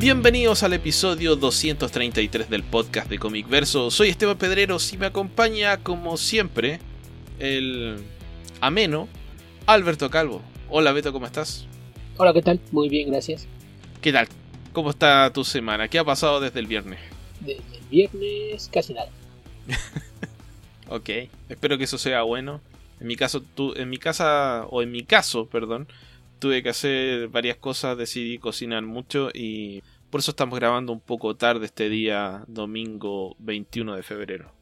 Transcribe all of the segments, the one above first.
Bienvenidos al episodio 233 del podcast de Comic Verso. Soy Esteban Pedreros y me acompaña, como siempre, el ameno Alberto Calvo. Hola Beto, ¿cómo estás? Hola, ¿qué tal? Muy bien, gracias. ¿Qué tal? ¿Cómo está tu semana? ¿Qué ha pasado desde el viernes? Desde el viernes casi nada. ok, espero que eso sea bueno. En mi caso, tú, en mi casa, o en mi caso, perdón, tuve que hacer varias cosas, decidí cocinar mucho y por eso estamos grabando un poco tarde este día, domingo 21 de febrero.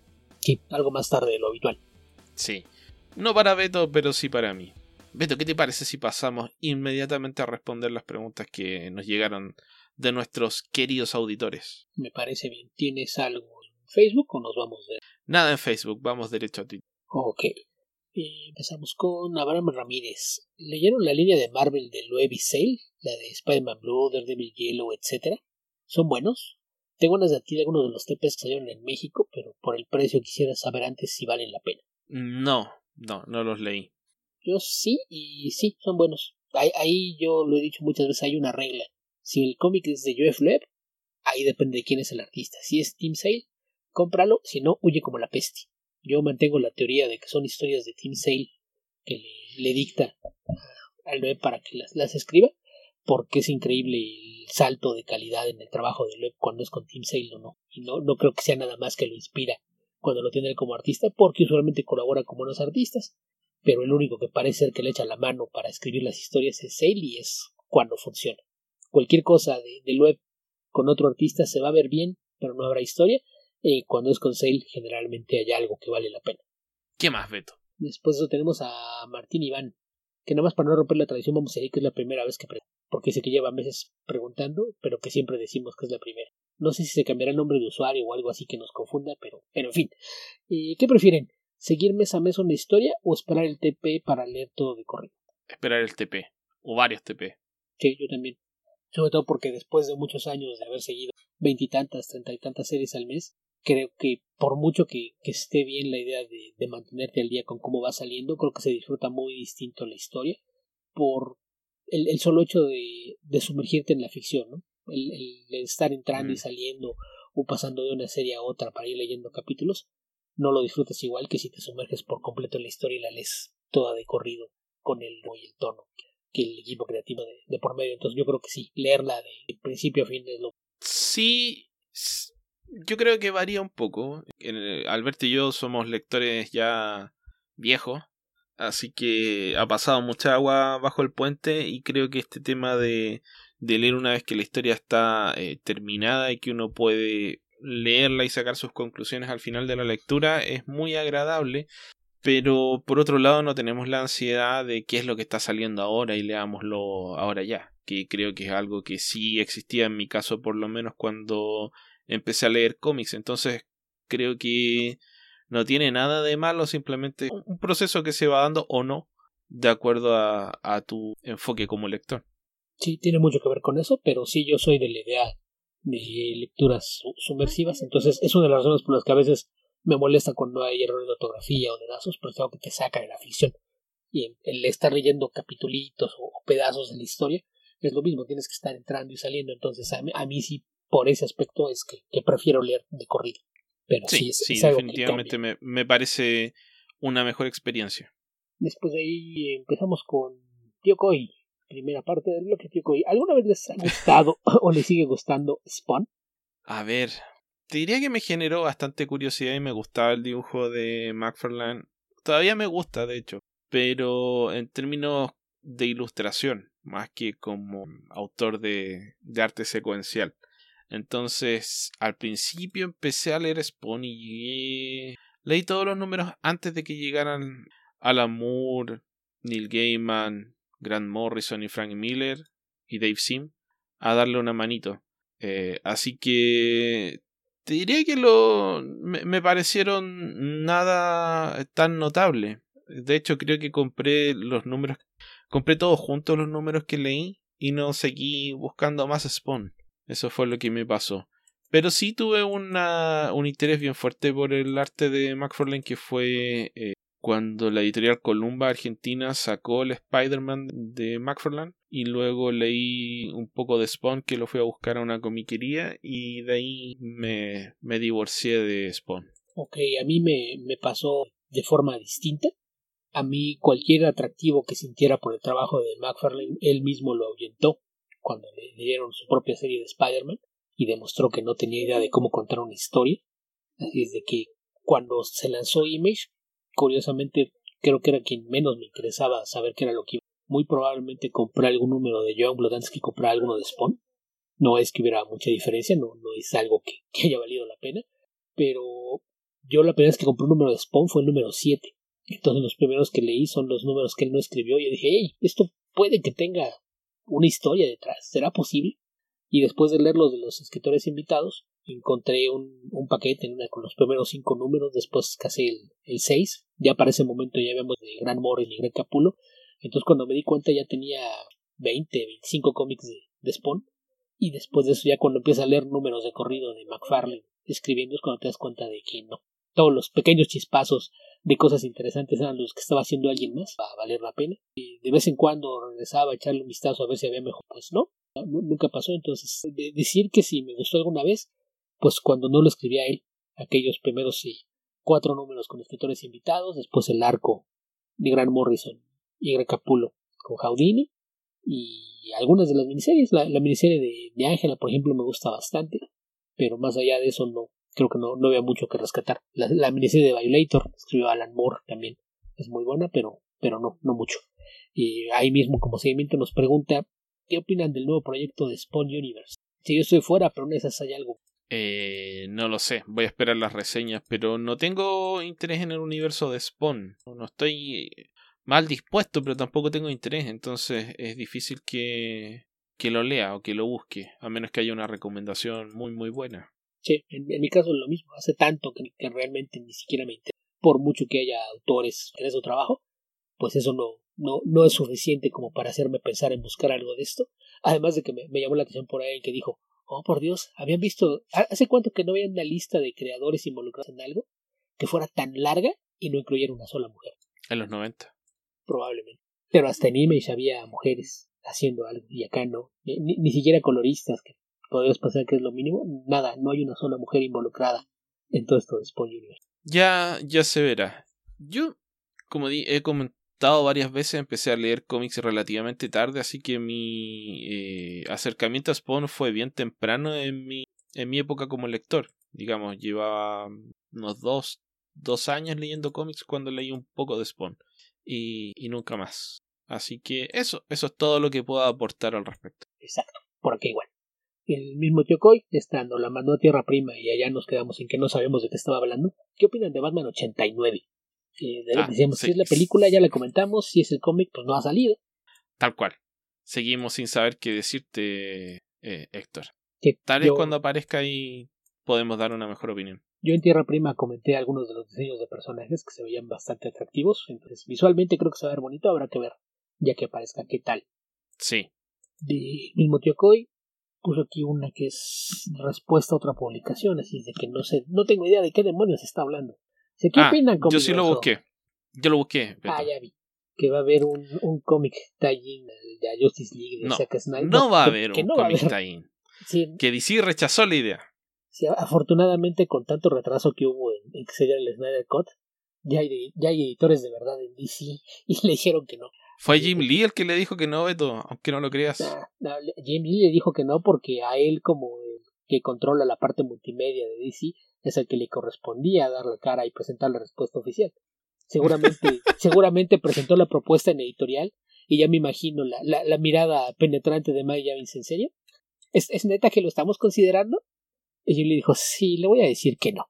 Sí, algo más tarde de lo habitual. Sí. No para Beto, pero sí para mí. Beto, ¿qué te parece si pasamos inmediatamente a responder las preguntas que nos llegaron de nuestros queridos auditores? Me parece bien. ¿Tienes algo en Facebook o nos vamos de... Nada en Facebook, vamos derecho a ti. Ok. Eh, empezamos con Abraham Ramírez. ¿Leyeron la línea de Marvel de Loeb y Sale? La de Spider-Man Blue, Daredevil Yellow, etc. ¿Son buenos? Tengo unas de adquirir algunos de los TPs que salieron en México, pero por el precio quisiera saber antes si valen la pena. No, no, no los leí. Yo sí, y sí, son buenos. Ahí, ahí yo lo he dicho muchas veces, hay una regla. Si el cómic es de Joe Loeb, ahí depende de quién es el artista. Si es Tim Sale, cómpralo, si no, huye como la peste. Yo mantengo la teoría de que son historias de Tim Sale que le, dicta al web para que las, las, escriba, porque es increíble el salto de calidad en el trabajo de web cuando es con Tim Sale o no. Y no, no creo que sea nada más que lo inspira cuando lo tiene él como artista, porque usualmente colabora con buenos artistas, pero el único que parece ser que le echa la mano para escribir las historias es Sale y es cuando funciona. Cualquier cosa de, de web con otro artista se va a ver bien, pero no habrá historia, y cuando es con Sale generalmente hay algo que vale la pena. ¿Qué más, Beto? Después de eso tenemos a Martín Iván, que nada más para no romper la tradición vamos a decir que es la primera vez que pregunta, porque dice que lleva meses preguntando, pero que siempre decimos que es la primera. No sé si se cambiará el nombre de usuario o algo así que nos confunda, pero, pero en fin. ¿Qué prefieren? ¿Seguir mes a mes una historia o esperar el TP para leer todo de corrido? Esperar el TP, o varios TP. Sí, yo también. Sobre todo porque después de muchos años de haber seguido veintitantas, treinta y tantas series al mes, creo que por mucho que, que esté bien la idea de, de, mantenerte al día con cómo va saliendo, creo que se disfruta muy distinto la historia por el, el solo hecho de, de, sumergirte en la ficción, ¿no? El, el estar entrando y saliendo o pasando de una serie a otra para ir leyendo capítulos, no lo disfrutas igual que si te sumerges por completo en la historia y la lees toda de corrido con el, y el tono que el equipo creativo de, de por medio. Entonces yo creo que sí, leerla de principio a fin es lo... Sí, yo creo que varía un poco. Alberto y yo somos lectores ya viejos, así que ha pasado mucha agua bajo el puente y creo que este tema de, de leer una vez que la historia está eh, terminada y que uno puede leerla y sacar sus conclusiones al final de la lectura es muy agradable. Pero por otro lado no tenemos la ansiedad de qué es lo que está saliendo ahora y leámoslo ahora ya, que creo que es algo que sí existía en mi caso por lo menos cuando empecé a leer cómics. Entonces creo que no tiene nada de malo, simplemente un proceso que se va dando o no de acuerdo a, a tu enfoque como lector. Sí, tiene mucho que ver con eso, pero sí yo soy de la idea de lecturas sumersivas, entonces es una de las razones por las que a veces me molesta cuando hay errores de ortografía o de datos, pero es algo que te saca de la ficción. Y el estar leyendo capitulitos o pedazos de la historia es lo mismo, tienes que estar entrando y saliendo, entonces a mí, a mí sí por ese aspecto es que, prefiero leer de corrido. Pero sí, sí, definitivamente me, me, parece una mejor experiencia. Después de ahí empezamos con Tío Koi, primera parte del bloque Tío Koi. ¿Alguna vez les ha gustado o les sigue gustando Spawn? A ver, te diría que me generó bastante curiosidad y me gustaba el dibujo de McFarlane. Todavía me gusta, de hecho, pero en términos de ilustración, más que como autor de, de arte secuencial. Entonces, al principio empecé a leer Spawn y leí todos los números antes de que llegaran Alan Moore, Neil Gaiman, Grant Morrison y Frank Miller y Dave Sim a darle una manito. Eh, así que te diría que lo me, me, parecieron nada tan notable. De hecho, creo que compré los números, compré todos juntos los números que leí y no seguí buscando más Spawn. Eso fue lo que me pasó. Pero sí tuve una, un interés bien fuerte por el arte de McFarlane que fue eh, cuando la editorial Columba Argentina sacó el Spider-Man de McFarlane y luego leí un poco de Spawn que lo fui a buscar a una comiquería y de ahí me, me divorcié de Spawn. Ok, a mí me, me pasó de forma distinta. A mí cualquier atractivo que sintiera por el trabajo de McFarlane, él mismo lo ahuyentó cuando le dieron su propia serie de Spider-Man y demostró que no tenía idea de cómo contar una historia. Así es de que cuando se lanzó Image, curiosamente creo que era quien menos me interesaba saber qué era lo que iba. Muy probablemente compré algún número de Youngblood antes que comprar alguno de Spawn. No es que hubiera mucha diferencia, no, no es algo que, que haya valido la pena. Pero yo la primera vez que compré un número de Spawn fue el número 7. Entonces los primeros que leí son los números que él no escribió. Y yo dije, hey, esto puede que tenga una historia detrás. ¿Será posible? Y después de leer los de los escritores invitados, encontré un, un paquete en una, con los primeros cinco números, después casi el, el seis. Ya para ese momento ya vemos de Gran Morris y Greg Capulo. Entonces cuando me di cuenta ya tenía 20, 25 cómics de, de Spawn. Y después de eso ya cuando empiezas a leer números de corrido de McFarlane escribiendo es cuando te das cuenta de que no. Todos los pequeños chispazos de cosas interesantes eran los que estaba haciendo alguien más para valer la pena. Y de vez en cuando regresaba a echarle un vistazo a ver si había mejor. Pues no, nunca pasó. Entonces, de decir que si me gustó alguna vez, pues cuando no lo escribía él, aquellos primeros sí, cuatro números con escritores invitados, después el arco de Grant Morrison y Greg Capulo con Houdini y algunas de las miniseries. La, miniserie de, Ángela, por ejemplo, me gusta bastante, pero más allá de eso no creo que no, no había mucho que rescatar. La, miniserie de Violator escribió Alan Moore también, es muy buena, pero, pero no, no mucho. Y ahí mismo como seguimiento nos pregunta ¿qué opinan del nuevo proyecto de Spawn Universe? Si yo estoy fuera, pero en esas hay algo eh, no lo sé, voy a esperar las reseñas, pero no tengo interés en el universo de Spawn. No estoy mal dispuesto, pero tampoco tengo interés, entonces es difícil que, que lo lea o que lo busque, a menos que haya una recomendación muy muy buena. Sí, en, mi caso es lo mismo, hace tanto que, realmente ni siquiera me interesa, por mucho que haya autores en su trabajo, pues eso no, no, no es suficiente como para hacerme pensar en buscar algo de esto. Además de que me, me llamó la atención por ahí que dijo, Oh, por Dios, habían visto. ¿Hace cuánto que no había una lista de creadores involucrados en algo que fuera tan larga y no incluyera una sola mujer? En los 90. Probablemente. Pero hasta en Image había mujeres haciendo algo y acá no. Ni, siquiera coloristas, que podrías pensar que es lo mínimo. Nada, no hay una sola mujer involucrada en todo esto de Spawn Universe. Ya, ya se verá. Yo, como di, he, varias veces, empecé a leer cómics relativamente tarde, así que mi eh, acercamiento a Spawn fue bien temprano en mi, en mi época como lector. Digamos, llevaba unos dos, dos años leyendo cómics cuando leí un poco de Spawn y, y nunca más. Así que eso, eso es todo lo que puedo aportar al respecto. Exacto, por aquí igual. El mismo tío Coy, estando la mano a tierra prima y allá nos quedamos en que no sabemos de qué estaba hablando. ¿Qué opinan de Batman 89? Ah, decíamos, si es la película, ya la comentamos, si es el cómic, pues no ha salido. Tal cual. Seguimos sin saber qué decirte, eh, Héctor. Tal vez cuando aparezca ahí podemos dar una mejor opinión. Yo en Tierra Prima comenté algunos de los diseños de personajes que se veían bastante atractivos, entonces visualmente creo que se va a ver bonito, habrá que ver ya que aparezca qué tal. Sí. De mismo tío Coy puso aquí una que es respuesta a otra publicación, así de que no sé, no tengo idea de qué demonios está hablando. ¿Qué ah, Yo sí lo busqué. Yo lo busqué. Ah, ya vi. Que va a haber un, un cómic tie-in de Justice League de no, Zack Snyder. No va a haber un cómic tie-in. Que DC rechazó la idea. Sí, afortunadamente, con tanto retraso que hubo en, que sería el Snyder Cut, ya hay, ya hay editores de verdad en DC y le dijeron que no. Fue Jim Lee el que le dijo que no, Beto, aunque no lo creas. Jim Lee le dijo que no porque a él, como el que controla la parte multimedia de DC, es el que le correspondía dar la cara y presentar la respuesta oficial. Seguramente, seguramente presentó la propuesta en editorial y ya me imagino la, la, mirada penetrante de Mike Javins, ¿en serio? ¿Es, ¿Es, neta que lo estamos considerando? Y yo le dijo, sí, le voy a decir que no.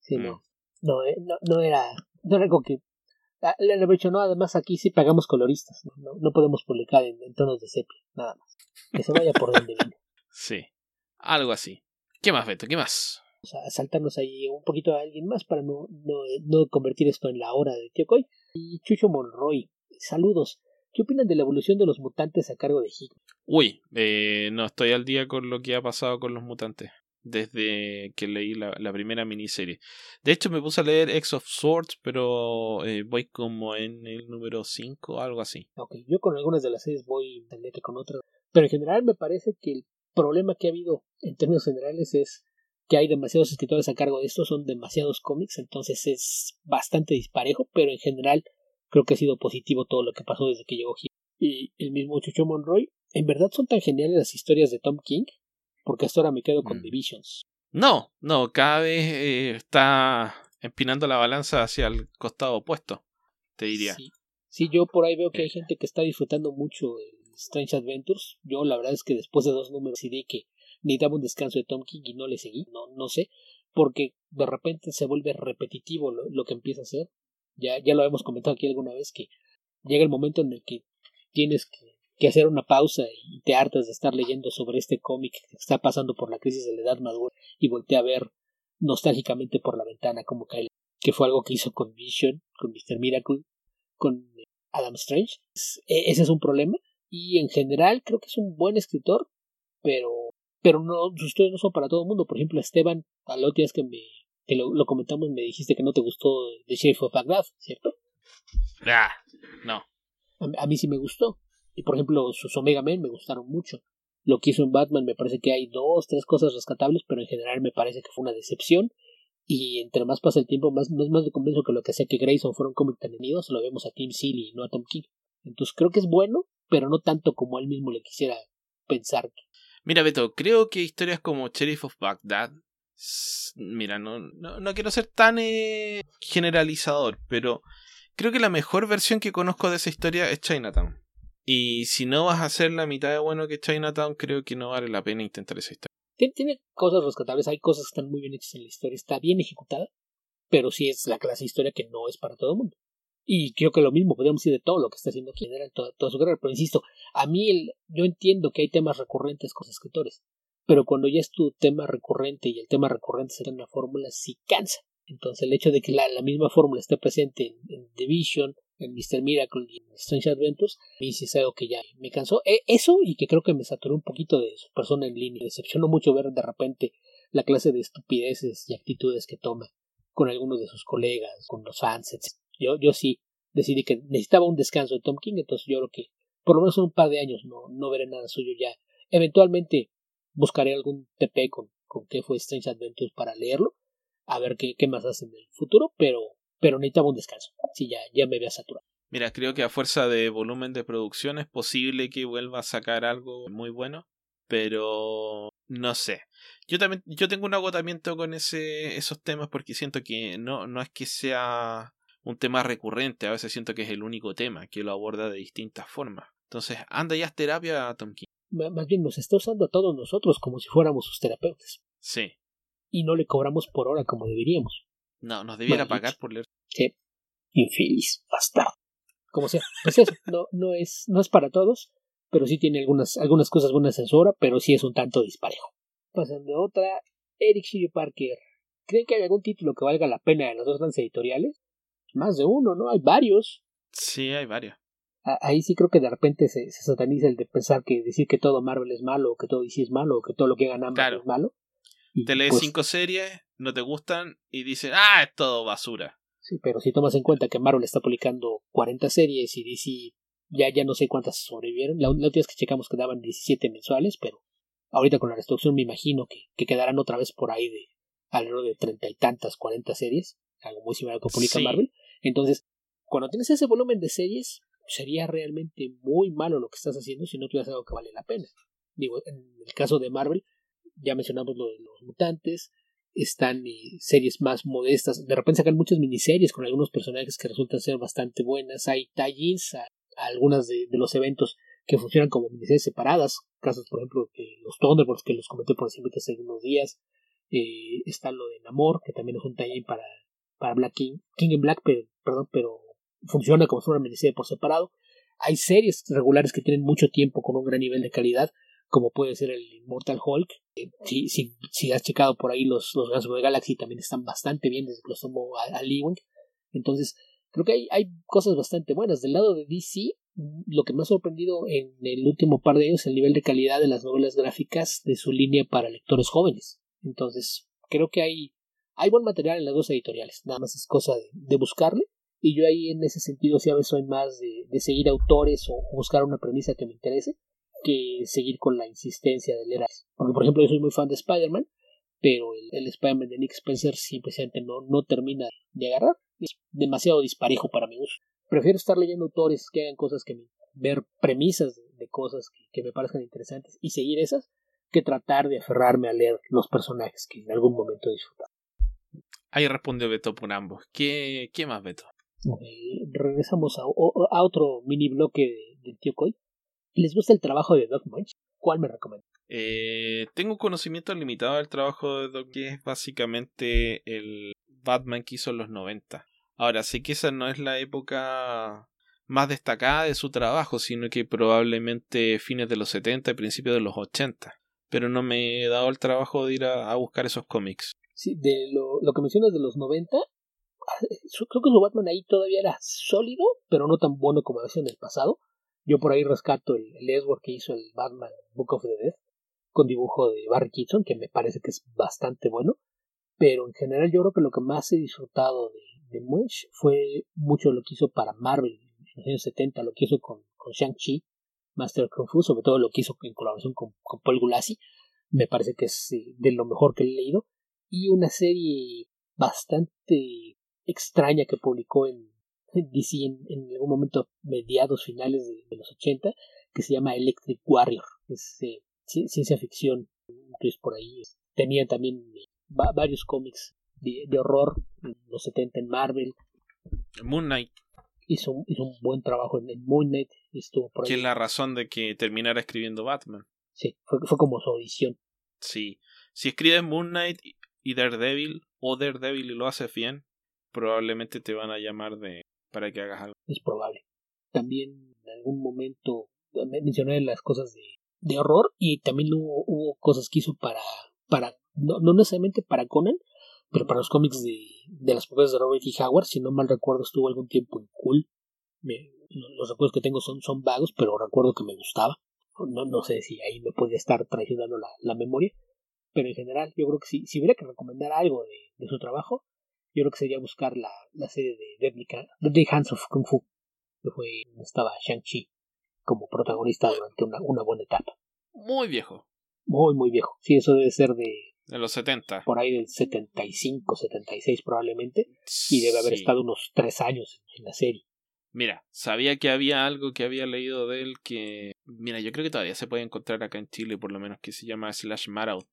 Sí, no, mm. no, eh, no, no, era, no era algo que... Ah, le no, además aquí sí pagamos coloristas, no, no, podemos publicar en, tonos de sepia, nada más. Que se vaya por donde viene. Sí, algo así. ¿Qué más, Beto? ¿Qué más? a saltarnos ahí un poquito a alguien más para no, no, no convertir esto en la hora de Tío Coy. Y Chucho Monroy, saludos. ¿Qué opinan de la evolución de los mutantes a cargo de Hickman? Uy, eh, no estoy al día con lo que ha pasado con los mutantes. Desde que leí la, primera miniserie. De hecho, me puse a leer X of Swords, pero eh, voy como en el número 5 o algo así. Ok, yo con algunas de las series voy que con otras. Pero en general me parece que el problema que ha habido en términos generales es que hay demasiados escritores a cargo de esto, son demasiados cómics, entonces es bastante disparejo, pero en general creo que ha sido positivo todo lo que pasó desde que llegó Gil. Y el mismo Chucho Monroy, en verdad son tan geniales las historias de Tom King porque hasta ahora me quedo con mm. Divisions. No, no, cada vez eh, está empinando la balanza hacia el costado opuesto, te diría. Sí. yo por ahí veo que hay gente que está disfrutando mucho de Strange Adventures. Yo la verdad es que después de dos números decidí que necesitaba un descanso de Tom King y no le seguí, no, no sé, porque de repente se vuelve repetitivo lo, lo que empieza a hacer. Ya, ya lo hemos comentado aquí alguna vez que llega el momento en el que tienes que que hacer una pausa y te hartas de estar leyendo sobre este cómic que está pasando por la crisis de la edad madura y voltea a ver nostálgicamente por la ventana como cae, que fue algo que hizo con Vision, con Mr. Miracle, con Adam Strange. E, ese es un problema y en general creo que es un buen escritor, pero pero no sus historias no son para todo el mundo. Por ejemplo, Esteban, a los días que me que lo, comentamos me dijiste que no te gustó The Sheriff of Baghdad, ¿cierto? Ah, no. a mí sí me gustó. Y por ejemplo, sus Omega Men me gustaron mucho. Lo que hizo en Batman me parece que hay dos, tres cosas rescatables, pero en general me parece que fue una decepción. Y entre más pasa el tiempo, más, más, más me convenzo que lo que hacía que Grayson fuera un cómic tan se lo vemos a Tim Seeley y no a Tom King. Entonces creo que es bueno, pero no tanto como él mismo le quisiera pensar. Mira, Beto, creo que historias como Sheriff of Baghdad. Mira, no, no, quiero ser tan eh, generalizador, pero creo que la mejor versión que conozco de esa historia es Chinatown. Y si no vas a hacer la mitad de bueno que Chinatown, creo que no vale la pena intentar esa historia. Tiene, cosas rescatables, hay cosas que están muy bien hechas en la historia, está bien ejecutada, pero sí es la clase de historia que no es para todo el mundo. Y creo que lo mismo podríamos decir de todo lo que está haciendo aquí en toda, su carrera. Pero insisto, a mí el, yo entiendo que hay temas recurrentes con los escritores, pero cuando ya es tu tema recurrente y el tema recurrente será una fórmula, sí cansa. Entonces el hecho de que la, misma fórmula esté presente en, en Division, en Mr. Miracle y en Strange Adventures, mí sí es algo que ya me cansó. E, eso y que creo que me saturó un poquito de su persona en línea. Me decepcionó mucho ver de repente la clase de estupideces y actitudes que toma con algunos de sus colegas, con los fans, etc. Yo, yo sí decidí que necesitaba un descanso de Tom King, entonces yo creo que por lo menos en un par de años no, no veré nada suyo ya. Eventualmente buscaré algún TP con, con qué fue Strange Adventures para leerlo, a ver qué, qué más hace en el futuro, pero pero necesitaba un descanso. Sí, ya, ya me había saturado. Mira, creo que a fuerza de volumen de producción es posible que vuelva a sacar algo muy bueno, pero no sé. Yo también yo tengo un agotamiento con ese esos temas porque siento que no no es que sea un tema recurrente, a veces siento que es el único tema que lo aborda de distintas formas. Entonces, anda ya terapia, Tom King. Más bien nos está usando a todos nosotros como si fuéramos sus terapeutas. Sí. Y no le cobramos por hora como deberíamos. No, nos debiera pagar por leer. Sí. Infeliz, bastardo. Como sea. Pues eso, no, no, es, no es para todos, pero sí tiene algunas, algunas cosas buenas en su obra, pero sí es un tanto disparejo. Pasando a otra, Eric Shirley Parker. ¿Creen que hay algún título que valga la pena en las dos grandes editoriales? Más de uno, ¿no? Hay varios. Sí, hay varios. Ahí sí creo que de repente se, sataniza el de pensar que decir que todo Marvel es malo, o que todo DC es malo, o que todo lo que gana Marvel es malo. te lees pues cinco series, no te gustan y dices, ah, es todo basura. Sí, pero si tomas en cuenta que Marvel está publicando 40 series y DC ya, ya no sé cuántas sobrevivieron, la, última vez que checamos quedaban 17 mensuales, pero ahorita con la restricción me imagino que, que quedarán otra vez por ahí de alrededor de treinta y tantas, 40 series, algo muy similar a lo que publica Marvel. Entonces, cuando tienes ese volumen de series, sería realmente muy malo lo que estás haciendo si no tuvieras algo que vale la pena. Digo, en el caso de Marvel, ya mencionamos lo de los mutantes, están eh, series más modestas. De repente sacan muchas miniseries con algunos personajes que resultan ser bastante buenas. Hay tie-ins a, algunas de, los eventos que funcionan como miniseries separadas. Casos, por ejemplo, de los Thunderbolts, que los comenté por encima hace unos días. Eh, está lo de Namor, que también es un tie-in para, para Black King, King in Black, pero, perdón, pero funciona como una miniserie por separado. Hay series regulares que tienen mucho tiempo con un gran nivel de calidad como puede ser el Immortal Hulk. Eh, si, si, si, has checado por ahí los, los de Galaxy también están bastante bien desde que los tomó a, a Entonces, creo que hay, hay cosas bastante buenas. Del lado de DC, lo que me ha sorprendido en el último par de años es el nivel de calidad de las novelas gráficas de su línea para lectores jóvenes. Entonces, creo que hay, hay buen material en las dos editoriales, nada más es cosa de, buscarle. Y yo ahí en ese sentido sí a veces soy más de, seguir autores o buscar una premisa que me interese que seguir con la insistencia de leer. Porque, por ejemplo, yo soy muy fan de Spider-Man, pero el, Spider-Man de Nick Spencer simplemente no, no termina de agarrar. Es demasiado disparejo para mi uso. Prefiero estar leyendo autores que hagan cosas que me, ver premisas de, cosas que, me parezcan interesantes y seguir esas que tratar de aferrarme a leer los personajes que en algún momento disfrutar. Ahí respondió Beto por ambos. ¿Qué, qué más, Beto? Eh, regresamos a, a, otro mini bloque del tío Coy. ¿Les gusta el trabajo de Doc Munch? ¿Cuál me recomienda? Eh, tengo conocimiento limitado del trabajo de Doc, que es básicamente el Batman que hizo en los 90. Ahora, sé que esa no es la época más destacada de su trabajo, sino que probablemente fines de los 70 y principios de los 80. Pero no me he dado el trabajo de ir a, buscar esos cómics. Sí, de lo, lo, que mencionas de los 90, ah, creo que su Batman ahí todavía era sólido, pero no tan bueno como decía en el pasado. Yo por ahí rescato el, el que hizo el Batman Book of the Dead con dibujo de Barry Kitson, que me parece que es bastante bueno. Pero en general yo creo que lo que más he disfrutado de, de fue mucho lo que hizo para Marvel en los años 70, lo que hizo con, con Shang-Chi, Master Kung Fu, sobre todo lo que hizo en colaboración con, con Paul Gulassi. Me parece que es eh, de lo mejor que he leído. Y una serie bastante extraña que publicó en, DC en, algún momento mediados finales de, los 80 que se llama Electric Warrior es eh, ciencia ficción entonces por ahí. Tenía también eh, varios cómics de, horror en los 70 en Marvel. Moon Knight. Hizo, hizo un buen trabajo en, Moon Knight estuvo por que es la razón de que terminara escribiendo Batman. Sí fue, fue como su audición. Sí. Si escribes Moon Knight y Daredevil o Daredevil y lo haces bien probablemente te van a llamar de para que hagas algo. Es probable. También en algún momento mencioné las cosas de, de horror y también hubo, hubo, cosas que hizo para, para no, no, necesariamente para Conan, pero para los cómics de, de las propiedades de Robert E. Howard, si no mal recuerdo, estuvo algún tiempo en Cool. Me, los recuerdos que tengo son, son vagos, pero recuerdo que me gustaba. No, no sé si ahí me podría estar traicionando la, la memoria, pero en general yo creo que si, si hubiera que recomendar algo de, de su trabajo, yo creo que sería buscar la, la serie de Deadly, Hands of Kung Fu, que fue estaba Shang-Chi como protagonista durante una, una buena etapa. Muy viejo. Muy, muy viejo. Sí, eso debe ser de... De los 70. Por ahí del 75, 76 probablemente. Y debe haber estado unos tres años en la serie. Mira, sabía que había algo que había leído de él que... Mira, yo creo que todavía se puede encontrar acá en Chile, por lo menos, que se llama Slash Marout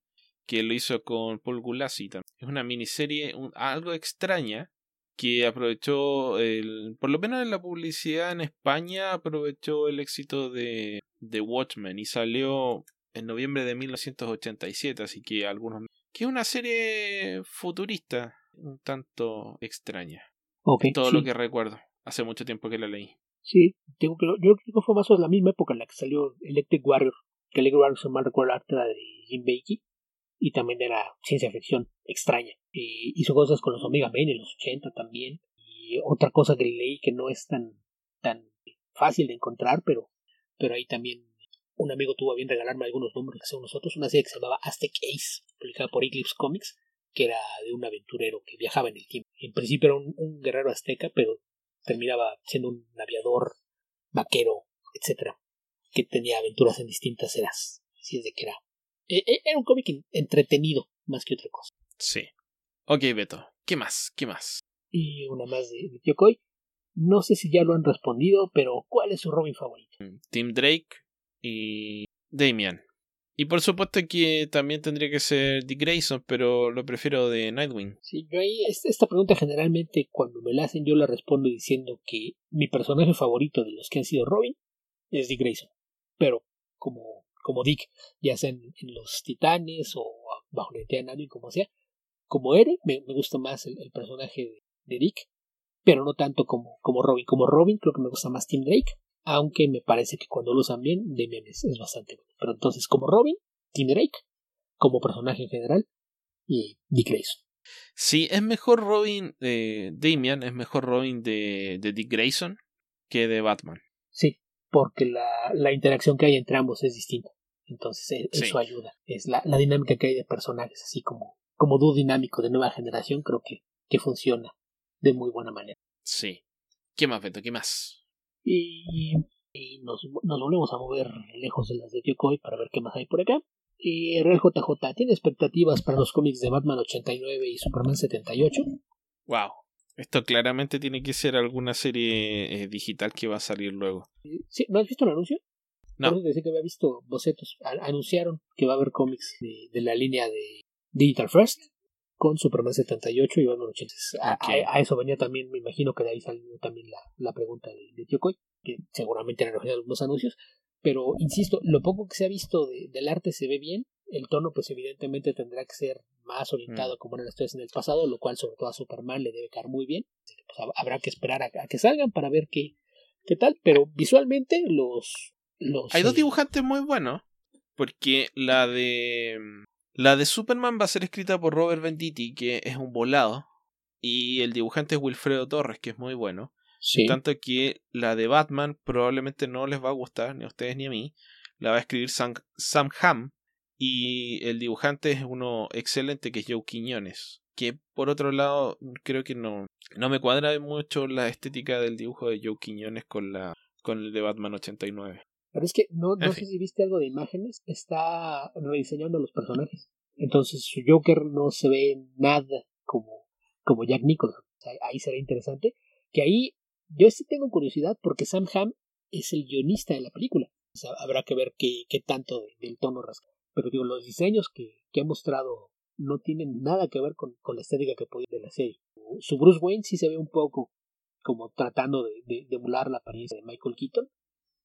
que lo hizo con Paul Gulassi Es una miniserie algo extraña que aprovechó, el, por lo menos en la publicidad en España, aprovechó el éxito de, de Watchmen y salió en noviembre de 1987, así que algunos... que es una serie futurista, un tanto extraña. Todo lo que recuerdo. Hace mucho tiempo que la leí. Sí, tengo que, yo creo que fue más o menos la misma época en la que salió Electric Warrior, que Electric Warrior, se mal recuerdo, arte de Jim Bakey y también era ciencia ficción extraña. Y hizo cosas con los Omega Men en los 80 también. Y otra cosa que leí que no es tan, tan fácil de encontrar, pero, pero ahí también un amigo tuvo a bien regalarme algunos números que nosotros, una serie que se llamaba Aztec Ace, publicada por Eclipse Comics, que era de un aventurero que viajaba en el tiempo. En principio era un, guerrero azteca, pero terminaba siendo un aviador, vaquero, etcétera, que tenía aventuras en distintas eras. Así es de que era eh, eh, era un cómic entretenido más que otra cosa. Sí. Ok, Beto. ¿Qué más? ¿Qué más? Y una más de, de No sé si ya lo han respondido, pero ¿cuál es su Robin favorito? Mm, Tim Drake y Damian. Y por supuesto que también tendría que ser Dick Grayson, pero lo prefiero de Nightwing. Sí, yo ahí, esta pregunta generalmente cuando me la hacen yo la respondo diciendo que mi personaje favorito de los que han sido Robin es Dick Grayson. Pero como como Dick, ya sea en, los Titanes o bajo la identidad de como sea. Como Ere, me, gusta más el, personaje de, Dick, pero no tanto como, como Robin. Como Robin, creo que me gusta más Tim Drake, aunque me parece que cuando lo usan bien, Damian es, bastante bueno. Pero entonces, como Robin, Tim Drake, como personaje en general, y Dick Grayson. Sí, es mejor Robin de Damian, es mejor Robin de, de Dick Grayson que de Batman. Sí, porque la, la interacción que hay entre ambos es distinta. Entonces e, eso ayuda. Es la, la, dinámica que hay de personajes, así como, como dúo dinámico de nueva generación, creo que, que funciona de muy buena manera. Sí. ¿Qué más, Beto? ¿Qué más? Y, y nos, nos, volvemos a mover lejos de las de Yokoi para ver qué más hay por acá. Y Real JJ tiene expectativas para los cómics de Batman 89 y Superman 78. Wow. Esto claramente tiene que ser alguna serie eh, digital que va a salir luego. Sí, ¿No has visto el anuncio? No. Por que había visto bocetos. anunciaron que va a haber cómics de, de, la línea de Digital First con Superman 78 y Batman 80. A, a, eso venía también, me imagino que de ahí salió también la, la pregunta de, de Koi, que seguramente eran algunos anuncios. Pero insisto, lo poco que se ha visto de, del arte se ve bien. El tono, pues evidentemente tendrá que ser más orientado mm. como eran las en el pasado, lo cual sobre todo a Superman le debe caer muy bien. Pues, habrá que esperar a, que salgan para ver qué, qué tal. Pero visualmente los... Hay dos dibujantes muy buenos. Porque la de... La de Superman va a ser escrita por Robert Venditti, que es un volado. Y el dibujante es Wilfredo Torres, que es muy bueno. Tanto que la de Batman probablemente no les va a gustar, ni a ustedes ni a mí. La va a escribir Sam, Sam Ham, y el dibujante es uno excelente que es Joe Quiñones. Que por otro lado, creo que no, no me cuadra mucho la estética del dibujo de Joe Quiñones con la con el de Batman 89. Pero es que no, no sé si viste algo de imágenes, está rediseñando los personajes. Entonces su Joker no se ve nada como, como Jack Nicholson. ahí será interesante. Que ahí yo sí tengo curiosidad porque Sam Ham es el guionista de la película. O sea, habrá que ver qué, qué tanto del tono rasca. Pero digo, los diseños que, que ha mostrado no tienen nada que ver con, con la estética que podía de la serie. Su Bruce Wayne sí se ve un poco como tratando de, de, emular la apariencia de Michael Keaton,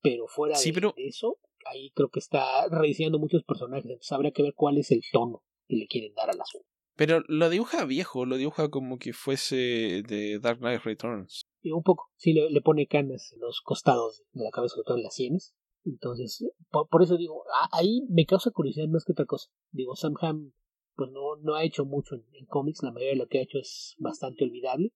pero fuera de, eso, ahí creo que está rediseñando muchos personajes, entonces habría que ver cuál es el tono que le quieren dar a la serie. Pero lo dibuja viejo, lo dibuja como que fuese de Dark Knight Returns. Y un poco, sí, le, le, pone canas en los costados de la cabeza, sobre todo en las sienes. Entonces, por, eso digo, ahí me causa curiosidad más que otra cosa. Digo, Sam Ham pues no, no ha hecho mucho en, cómics, la mayoría de lo que ha hecho es bastante olvidable,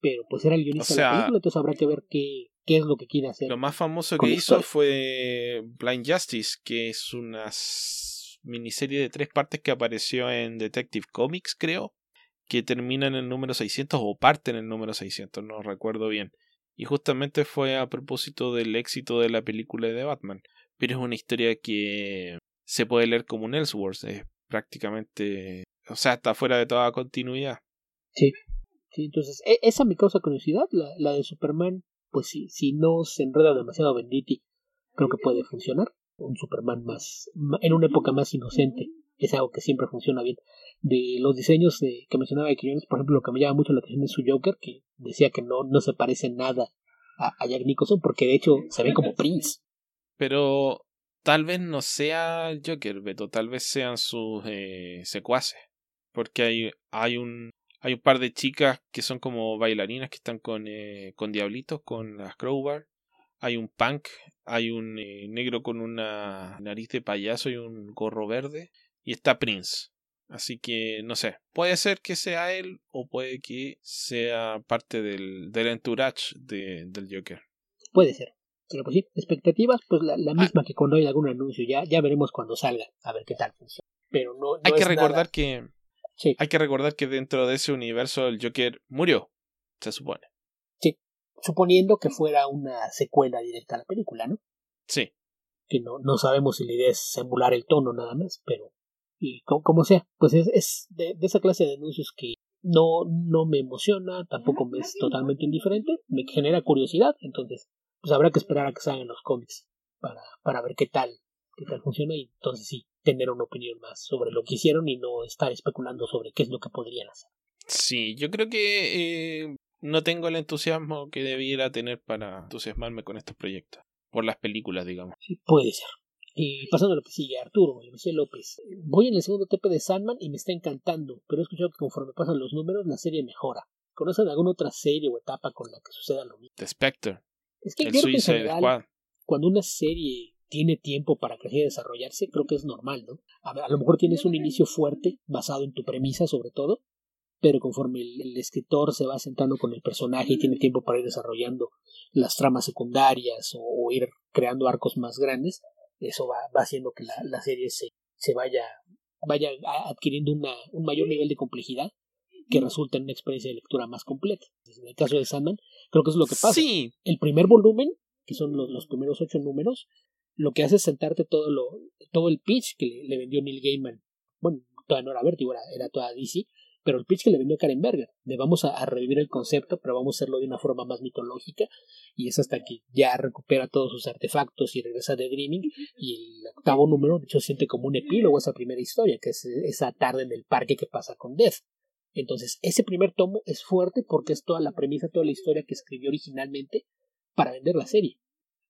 pero pues era el guionista de la película, entonces habrá que ver qué, qué es lo que quiere hacer. Lo más famoso que hizo fue Blind Justice, que es una miniserie de tres partes que apareció en Detective Comics, creo, que termina en el número 600 o parte en el número 600, no recuerdo bien. Y justamente fue a propósito del éxito de la película de Batman. Pero es una historia que se puede leer como un Elseworlds. Es prácticamente. O sea, está fuera de toda continuidad. Sí. Sí, entonces, e, esa me causa curiosidad. La, la de Superman, pues sí, si no se enreda demasiado Benditi, creo que puede funcionar. Un Superman más. en una época más inocente. Es algo que siempre funciona bien de los diseños que mencionaba de Quiñones, por ejemplo, lo que me llama mucho la atención es su Joker, que decía que no, no se parece nada a, Jack Nicholson, porque de hecho se ve como Prince. Pero tal vez no sea Joker, Beto, tal vez sean sus eh, secuaces. Porque hay, hay un hay un par de chicas que son como bailarinas que están con, eh, con diablitos, con las crowbar. Hay un punk, hay un eh, negro con una nariz de payaso y un gorro verde. Y está Prince. Así que no sé, puede ser que sea él o puede que sea parte del, del entourage de, del Joker. Puede ser. Pero pues sí, expectativas, pues la, la misma que cuando hay algún anuncio, ya, ya veremos cuando salga, a ver qué tal funciona. Pero no, hay que recordar que sí. hay que recordar que dentro de ese universo el Joker murió, se supone. Sí, suponiendo que fuera una secuela directa a la película, ¿no? Sí. Que no, no sabemos si la idea es emular el tono nada más, pero y como, sea, pues es, es de, esa clase de anuncios que no, no me emociona, tampoco me es totalmente indiferente, me genera curiosidad, entonces pues habrá que esperar a que salgan los cómics para, para ver qué tal, qué tal funciona y entonces sí, tener una opinión más sobre lo que hicieron y no estar especulando sobre qué es lo que podrían hacer. Sí, yo creo que eh, no tengo el entusiasmo que debiera tener para entusiasmarme con estos proyectos, por las películas, digamos. Sí, puede ser. Y pasando a lo que sigue, Arturo, José López. Voy en el segundo TP de Sandman y me está encantando, pero he escuchado que conforme pasan los números la serie mejora. ¿Conocen alguna otra serie o etapa con la que suceda lo mismo? The Spectre. Es que creo que en general, cuando una serie tiene tiempo para crecer y desarrollarse, creo que es normal, ¿no? A, lo mejor tienes un inicio fuerte, basado en tu premisa sobre todo, pero conforme el, escritor se va sentando con el personaje y tiene tiempo para ir desarrollando las tramas secundarias o ir creando arcos más grandes, Eso va, va haciendo que la, la serie se, se vaya, vaya adquiriendo una, un mayor nivel de complejidad que resulta en una experiencia de lectura más completa. En el caso de Sandman, creo que eso es lo que pasa. Sí. El primer volumen, que son los, los primeros ocho números, lo que hace es sentarte todo lo, todo el pitch que le, vendió Neil Gaiman. Bueno, todavía no era Vertigo, era, era toda DC, pero el pitch que le vendió Karen Berger, de vamos a, a, revivir el concepto, pero vamos a hacerlo de una forma más mitológica, y es hasta que ya recupera todos sus artefactos y regresa de Dreaming, y el octavo número, de hecho, siente como un epílogo esa primera historia, que es esa tarde en el parque que pasa con Death. Entonces, ese primer tomo es fuerte porque es toda la premisa, toda la historia que escribió originalmente para vender la serie.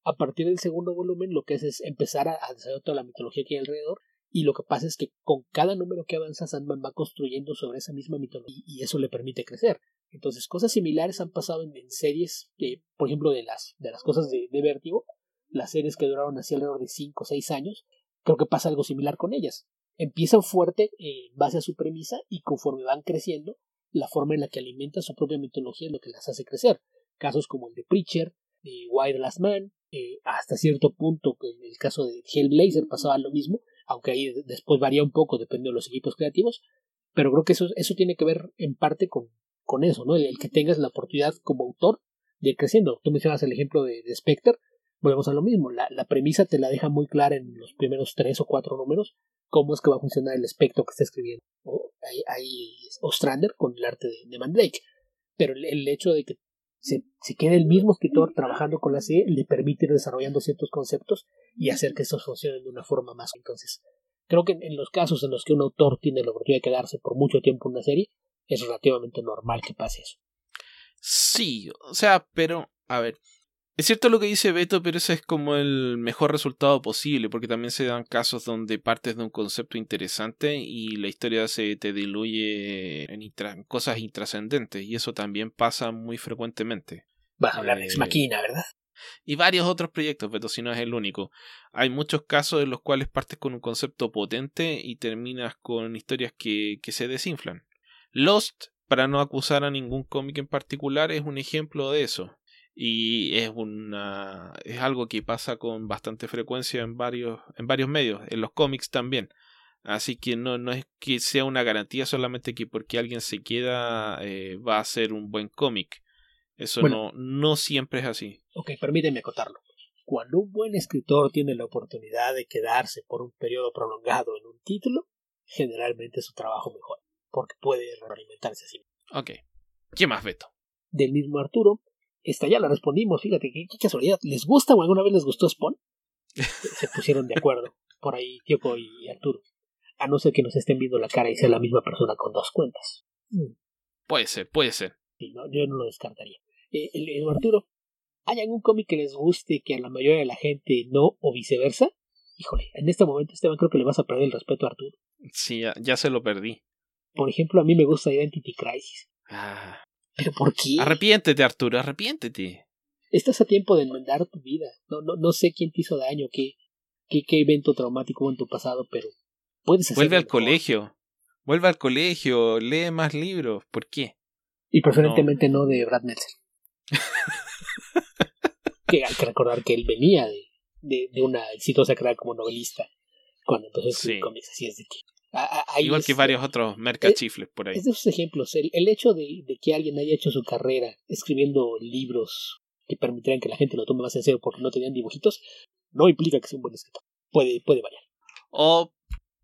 A partir del segundo volumen, lo que hace es empezar a, a desarrollar toda la mitología que hay alrededor, y lo que pasa es que con cada número que avanza, Sandman va construyendo sobre esa misma mitología y eso le permite crecer. Entonces, cosas similares han pasado en, series, por ejemplo, de las, de las cosas de, de Vértigo, las series que duraron así alrededor de 5 o 6 años, creo que pasa algo similar con ellas. Empiezan fuerte eh, en base a su premisa y conforme van creciendo, la forma en la que alimentan su propia mitología es lo que las hace crecer. Casos como el de Preacher, de Wild Last Man, eh, hasta cierto punto, en el caso de Hellblazer pasaba lo mismo, aunque ahí después varía un poco, depende de los equipos creativos, pero creo que eso, eso tiene que ver en parte con, con eso, ¿no? El, que tengas la oportunidad como autor de ir creciendo. Tú mencionas el ejemplo de, de Spectre, volvemos a lo mismo, la, la, premisa te la deja muy clara en los primeros tres o cuatro números, cómo es que va a funcionar el espectro que está escribiendo. O, ahí, Ostrander con el arte de, de Mandrake. Pero el, el hecho de que se, se, quede el mismo escritor trabajando con la serie le permite ir desarrollando ciertos conceptos y hacer que estos funcionen de una forma más. Entonces, creo que en, los casos en los que un autor tiene la oportunidad de quedarse por mucho tiempo en una serie, es relativamente normal que pase eso. Sí, o sea, pero, a ver, es cierto lo que dice Beto, pero ese es como el mejor resultado posible, porque también se dan casos donde partes de un concepto interesante y la historia se te diluye en intra cosas intrascendentes, y eso también pasa muy frecuentemente. Vas a hablar de Ex Machina, ¿verdad? Y varios otros proyectos, Beto, si no es el único. Hay muchos casos en los cuales partes con un concepto potente y terminas con historias que, que se desinflan. Lost, para no acusar a ningún cómic en particular, es un ejemplo de eso y es una es algo que pasa con bastante frecuencia en varios en varios medios en los cómics también. Así que no no es que sea una garantía solamente que porque alguien se queda eh, va a ser un buen cómic. Eso bueno, no no siempre es así. Ok permíteme acotarlo. Cuando un buen escritor tiene la oportunidad de quedarse por un periodo prolongado en un título generalmente su trabajo mejora porque puede realimentarse así ok. ¿qué más Beto? del mismo Arturo esta ya la respondimos, fíjate, qué, qué casualidad. ¿Les gusta o alguna vez les gustó Spawn? Se pusieron de acuerdo por ahí Tioko y Arturo. A no ser que nos estén viendo la cara y sea la misma persona con dos cuentas. Mm. Puede ser, puede ser. Sí, no, yo no lo descartaría. Eh, el, el, Arturo, ¿hay algún cómic que les guste que a la mayoría de la gente no o viceversa? Híjole, en este momento, Esteban, creo que le vas a perder el respeto a Arturo. Sí, ya, ya se lo perdí. Por ejemplo, a mí me gusta Identity Crisis. Ah, ¿Pero por qué? Arrepiéntete, Arturo, arrepiéntete. Estás a tiempo de enmendar tu vida. No, no, no sé quién te hizo daño, qué, qué, qué evento traumático hubo en tu pasado, pero puedes hacer Vuelve al mejor. colegio. Vuelve al colegio, lee más libros. ¿Por qué? Y preferentemente no, no de Brad Meltzer. que hay que recordar que él venía de, de, de una exitosa carrera como novelista cuando empezó a escribir sí. cómics. Así es de que Ahí Igual es, que varios otros mercachifles por ahí. Es de esos ejemplos. El, el hecho de, de, que alguien haya hecho su carrera escribiendo libros que permitieran que la gente lo tome más en serio porque no tenían dibujitos, no implica que sea un buen escritor. Puede, puede variar. O,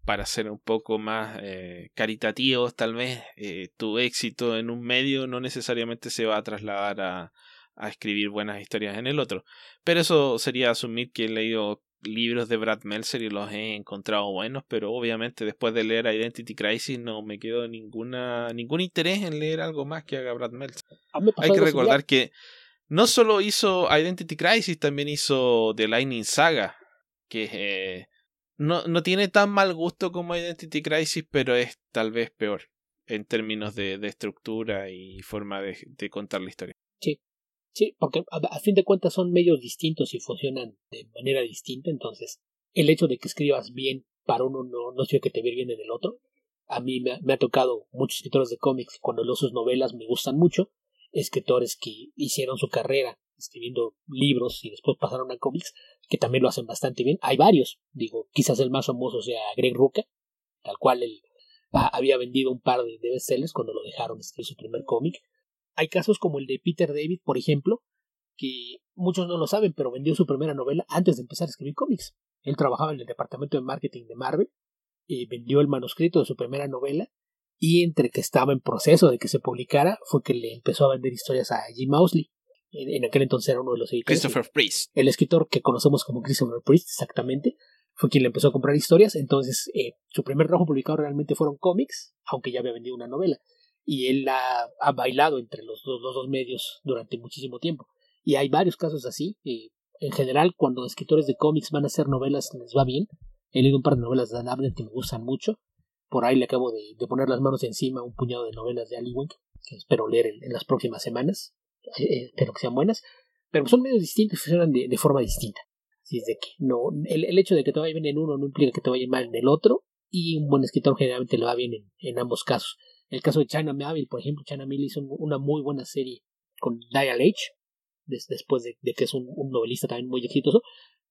para ser un poco más eh, caritativos, tal vez, eh, tu éxito en un medio no necesariamente se va a trasladar a, a escribir buenas historias en el otro. Pero eso sería asumir que he leído libros de Brad Meltzer y los he encontrado buenos, pero obviamente después de leer Identity Crisis no me quedó ninguna ningún interés en leer algo más que haga Brad Meltzer. Hay que recordar que no solo hizo Identity Crisis, también hizo The Lightning Saga, que eh, no, no tiene tan mal gusto como Identity Crisis, pero es tal vez peor en términos de, de estructura y forma de, de contar la historia. Sí, porque a, fin de cuentas son medios distintos y funcionan de manera distinta, entonces el hecho de que escribas bien para uno no, no significa que te vea bien en el otro. A mí me, ha tocado muchos escritores de cómics cuando leo sus novelas me gustan mucho escritores que hicieron su carrera escribiendo libros y después pasaron a cómics, que también lo hacen bastante bien. Hay varios, digo, quizás el más famoso sea Greg Rucka, tal cual él había vendido un par de, bestsellers cuando lo dejaron escribir su primer cómic. Hay casos como el de Peter David, por ejemplo, que muchos no lo saben, pero vendió su primera novela antes de empezar a escribir cómics. Él trabajaba en el departamento de marketing de Marvel y vendió el manuscrito de su primera novela y entre que estaba en proceso de que se publicara fue que le empezó a vender historias a Jim Mousley. En, aquel entonces era uno de los editores. Christopher Priest. El escritor que conocemos como Christopher Priest, exactamente, fue quien le empezó a comprar historias. Entonces, eh, su primer trabajo publicado realmente fueron cómics, aunque ya había vendido una novela. Y él ha, ha bailado entre los los dos medios durante muchísimo tiempo. Y hay varios casos así. Eh, en general, cuando escritores de cómics van a hacer novelas, les va bien. He leído un par de novelas de Dan Abnett que me gustan mucho. Por ahí le acabo de, poner las manos encima un puñado de novelas de Ali que espero leer en, las próximas semanas. Eh, eh, espero que sean buenas. Pero son medios distintos y funcionan de, forma distinta. Así es de que no, el, hecho de que te vaya bien en uno no implica que te vaya mal en el otro. Y un buen escritor generalmente le va bien en, ambos casos. El caso de China Mill, por ejemplo, China Mill hizo una muy buena serie con Dial H, después de, que es un, novelista también muy exitoso.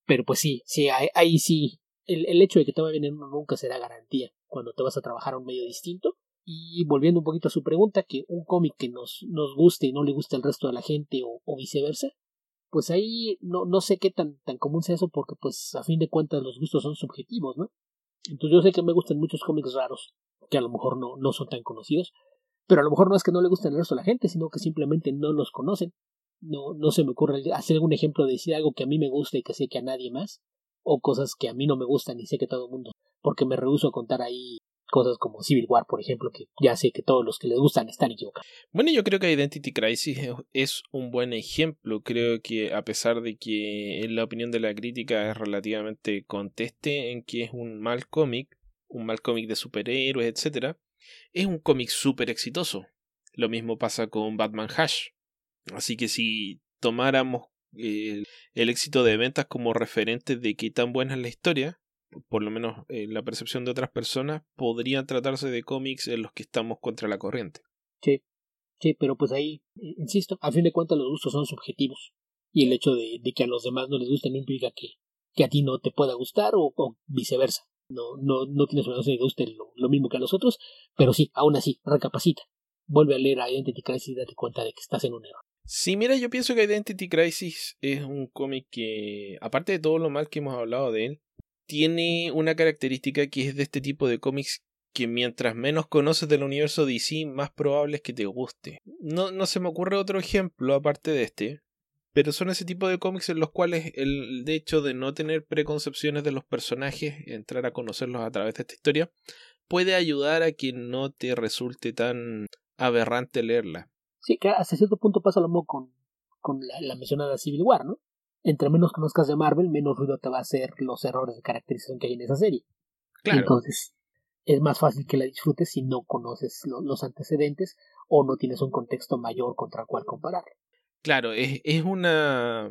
Pero pues sí, sí, ahí, sí, el, hecho de que te va bien en uno nunca será garantía cuando te vas a trabajar a un medio distinto. Y volviendo un poquito a su pregunta, que un cómic que nos, nos guste y no le guste al resto de la gente o, viceversa, pues ahí no, no sé qué tan, tan común sea eso porque pues a fin de cuentas los gustos son subjetivos, ¿no? Entonces yo sé que me gustan muchos cómics raros que a lo mejor no, son tan conocidos, pero a lo mejor no es que no le gusten al resto de la gente, sino que simplemente no los conocen. No, no se me ocurre hacer algún ejemplo de decir algo que a mí me gusta y que sé que a nadie más, o cosas que a mí no me gustan y sé que todo el mundo, porque me rehuso a contar ahí cosas como Civil War, por ejemplo, que ya sé que todos los que les gustan están equivocados. Bueno, yo creo que Identity Crisis es un buen ejemplo. Creo que a pesar de que en la opinión de la crítica es relativamente conteste en que es un mal cómic, un mal cómic de superhéroes, etc., es un cómic súper exitoso. Lo mismo pasa con Batman Hash. Así que si tomáramos el, el éxito de ventas como referente de qué tan buena es la historia, por lo menos en la percepción de otras personas, podrían tratarse de cómics en los que estamos contra la corriente. Sí, sí, pero pues ahí, eh, insisto, a fin de cuentas los gustos son subjetivos. Y el hecho de, que a los demás no les guste no implica que, que a ti no te pueda gustar o, viceversa. No, no, no tienes una que guste lo, lo, mismo que a los otros, pero sí, aún así, recapacita. Vuelve a leer a Identity Crisis y date cuenta de que estás en un error. Sí, mira, yo pienso que Identity Crisis es un cómic que, aparte de todo lo mal que hemos hablado de él, tiene una característica que es de este tipo de cómics que mientras menos conoces del universo DC, más probable es que te guste. No, no se me ocurre otro ejemplo aparte de este, pero son ese tipo de cómics en los cuales el, hecho de no tener preconcepciones de los personajes, entrar a conocerlos a través de esta historia, puede ayudar a que no te resulte tan aberrante leerla. Sí, que hasta cierto punto pasa lo mismo con, con la, la mencionada Civil War, ¿no? entre menos conozcas de Marvel, menos ruido te va a hacer los errores de caracterización que hay en esa serie. Claro. Entonces, es más fácil que la disfrutes si no conoces los antecedentes o no tienes un contexto mayor contra el cual comparar. Claro, es, es una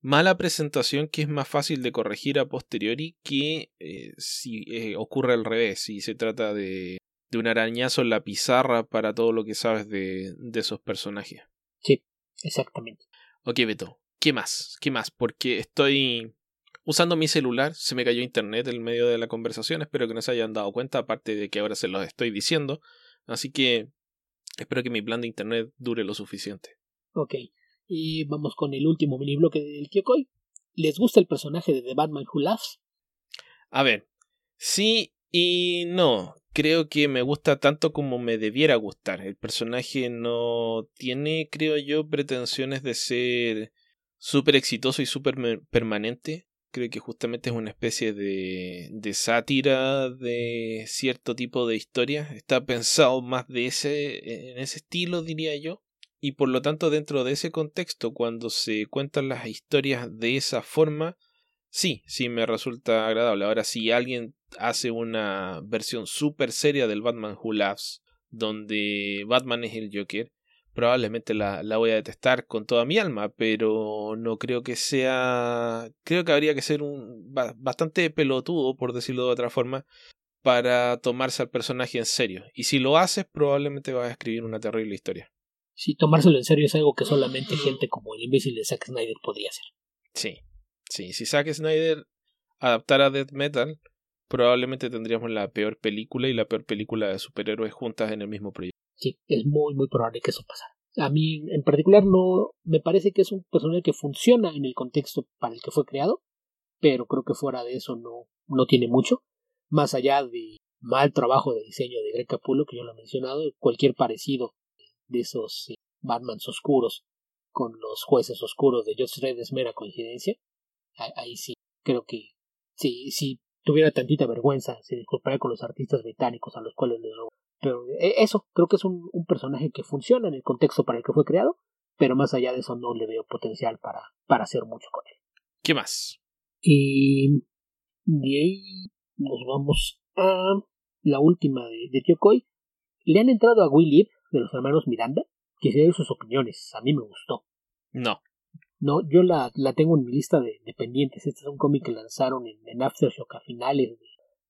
mala presentación que es más fácil de corregir a posteriori que eh, si eh, ocurre al revés, si se trata de, de un arañazo en la pizarra para todo lo que sabes de, de esos personajes. Sí, exactamente. Ok, Beto, ¿Qué más? ¿Qué más? Porque estoy usando mi celular, se me cayó internet en medio de la conversación, espero que no se hayan dado cuenta, aparte de que ahora se los estoy diciendo, así que espero que mi plan de internet dure lo suficiente. Ok, y vamos con el último mini bloque del Kyokoi. ¿Les gusta el personaje de The Batman Who Laughs? A ver, sí y no. Creo que me gusta tanto como me debiera gustar. El personaje no tiene, creo yo, pretensiones de ser súper exitoso y súper permanente. Creo que justamente es una especie de, de sátira de cierto tipo de historia. Está pensado más de ese, en ese estilo, diría yo. Y por lo tanto, dentro de ese contexto, cuando se cuentan las historias de esa forma, sí, sí me resulta agradable. Ahora, si alguien hace una versión súper seria del Batman Who Laughs, donde Batman es el Joker, probablemente la, la, voy a detestar con toda mi alma, pero no creo que sea... Creo que habría que ser un bastante pelotudo, por decirlo de otra forma, para tomarse al personaje en serio. Y si lo haces, probablemente vas a escribir una terrible historia. Sí, tomárselo en serio es algo que solamente gente como el imbécil de Zack Snyder podría hacer. Sí, sí, si Zack Snyder adaptara Death Metal, probablemente tendríamos la peor película y la peor película de superhéroes juntas en el mismo proyecto. Sí, es muy, muy probable que eso pasara. A mí en particular no me parece que es un personaje que funciona en el contexto para el que fue creado, pero creo que fuera de eso no, no tiene mucho. Más allá de mal trabajo de diseño de Greg Capullo, que yo lo he mencionado, cualquier parecido de esos Batmans oscuros con los jueces oscuros de Josh Dredd es mera coincidencia. Ahí sí, creo que si, si tuviera tantita vergüenza, se disculparía con los artistas británicos a los cuales le Pero eh, eso, creo que es un, un, personaje que funciona en el contexto para el que fue creado, pero más allá de eso no le veo potencial para, para hacer mucho con él. ¿Qué más? Y de ahí nos vamos a la última de, de Tio Koi. Le han entrado a Will de los hermanos Miranda, que se sus opiniones. A mí me gustó. No. No, yo la, la tengo en mi lista de, de pendientes. Este es un cómic que lanzaron en, en Aftershock a finales